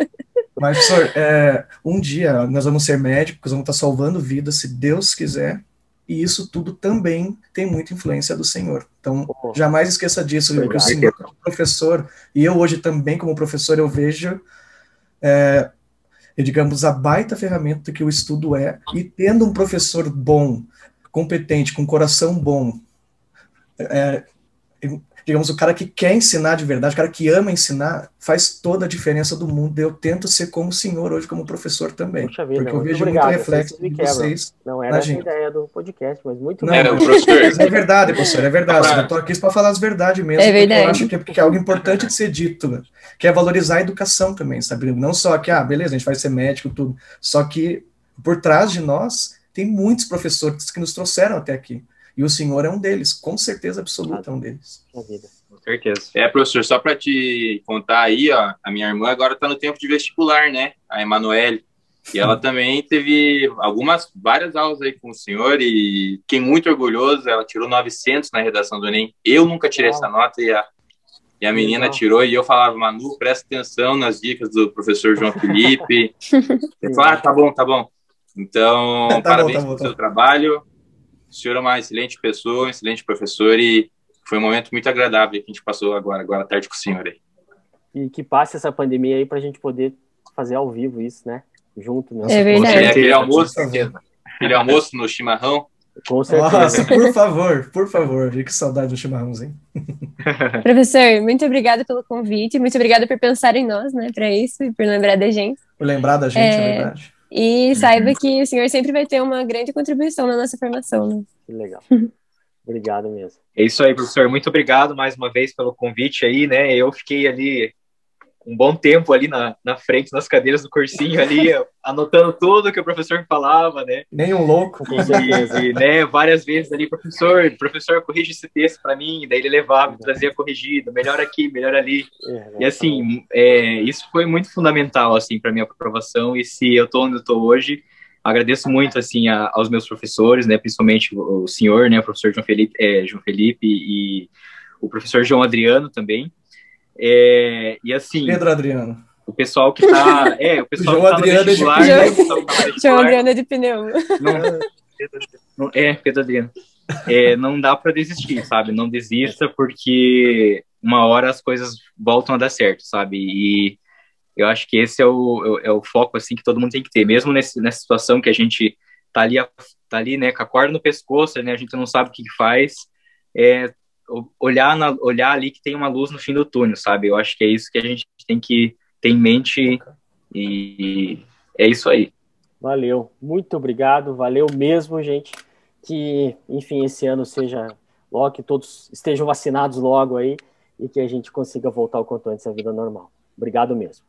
Mas, professor, é, um dia nós vamos ser médicos, vamos estar salvando vidas, se Deus quiser, e isso tudo também tem muita influência do Senhor. Então, oh, jamais esqueça disso, viu? que o Senhor como professor, e eu hoje também como professor, eu vejo, é, digamos, a baita ferramenta que o estudo é, e tendo um professor bom, competente, com coração bom, é, digamos, o cara que quer ensinar de verdade, o cara que ama ensinar, faz toda a diferença do mundo. Eu tento ser como o senhor hoje, como professor também. Puxa vida, porque eu vejo obrigado, muito reflexo de vocês. Não era a ideia do podcast, mas muito Não, era, professor. é verdade, professor, é verdade. Eu estou aqui para falar as verdades mesmo. É verdade. Eu acho que, que é algo importante de ser dito, né? que é valorizar a educação também, sabe? Não só que, ah, beleza, a gente vai ser médico, tudo. Só que por trás de nós tem muitos professores que nos trouxeram até aqui. E o senhor é um deles, com certeza absoluta é um deles. Com certeza. É, professor, só para te contar aí, ó, a minha irmã agora está no tempo de vestibular, né? A Emanuele. E ela [LAUGHS] também teve algumas, várias aulas aí com o senhor e fiquei muito orgulhoso. Ela tirou 900 na redação do Enem. Eu nunca tirei essa nota e a, e a menina Legal. tirou. E eu falava, Manu, presta atenção nas dicas do professor João [LAUGHS] Felipe. [LAUGHS] Ele falou, ah, tá bom, tá bom. Então, [LAUGHS] tá parabéns bom, tá bom, pelo tá seu trabalho o senhor é uma excelente pessoa, um excelente professor e foi um momento muito agradável que a gente passou agora, agora à tarde com o senhor aí. E que passe essa pandemia aí para a gente poder fazer ao vivo isso, né? Junto, né? É verdade. É, aquele almoço, aquele almoço no chimarrão. Com certeza. Nossa, por favor, por favor, vi que saudade do chimarrãozinho. [LAUGHS] [LAUGHS] Professor, muito obrigada pelo convite, muito obrigada por pensar em nós, né, para isso e por lembrar da gente. Por lembrar da gente, é, é verdade. E uhum. saiba que o senhor sempre vai ter uma grande contribuição na nossa formação. Né? Que legal. [LAUGHS] Obrigado mesmo. É isso aí, professor. Muito obrigado mais uma vez pelo convite aí, né? Eu fiquei ali um bom tempo ali na, na frente, nas cadeiras do cursinho ali, [LAUGHS] anotando tudo que o professor falava, né? Nem um louco, certeza. E, né, várias vezes ali, professor, professor, corrige esse texto para mim, daí ele levava, trazia corrigido, melhor aqui, melhor ali. E assim, é, isso foi muito fundamental, assim, para minha aprovação, e se eu tô onde eu tô hoje, agradeço muito, assim, a, aos meus professores, né, principalmente o, o senhor, né, o professor João Felipe, é, João Felipe e o professor João Adriano também, é, e assim. Pedro Adriano. O pessoal que tá. É, o pessoal João que tá Adriano vestibular, de né, João Adriano é de pneu. Não, é, Pedro Adriano. É, não dá para desistir, sabe? Não desista, porque uma hora as coisas voltam a dar certo, sabe? E eu acho que esse é o, é o foco, assim, que todo mundo tem que ter. Mesmo nesse, nessa situação que a gente tá ali, tá ali, né, com a corda no pescoço, né? A gente não sabe o que, que faz. É, olhar, na, olhar ali que tem uma luz no fim do túnel, sabe? Eu acho que é isso que a gente tem que ter em mente e é isso aí. Valeu, muito obrigado, valeu mesmo, gente. Que, enfim, esse ano seja logo, que todos estejam vacinados logo aí e que a gente consiga voltar o quanto antes à vida normal. Obrigado mesmo.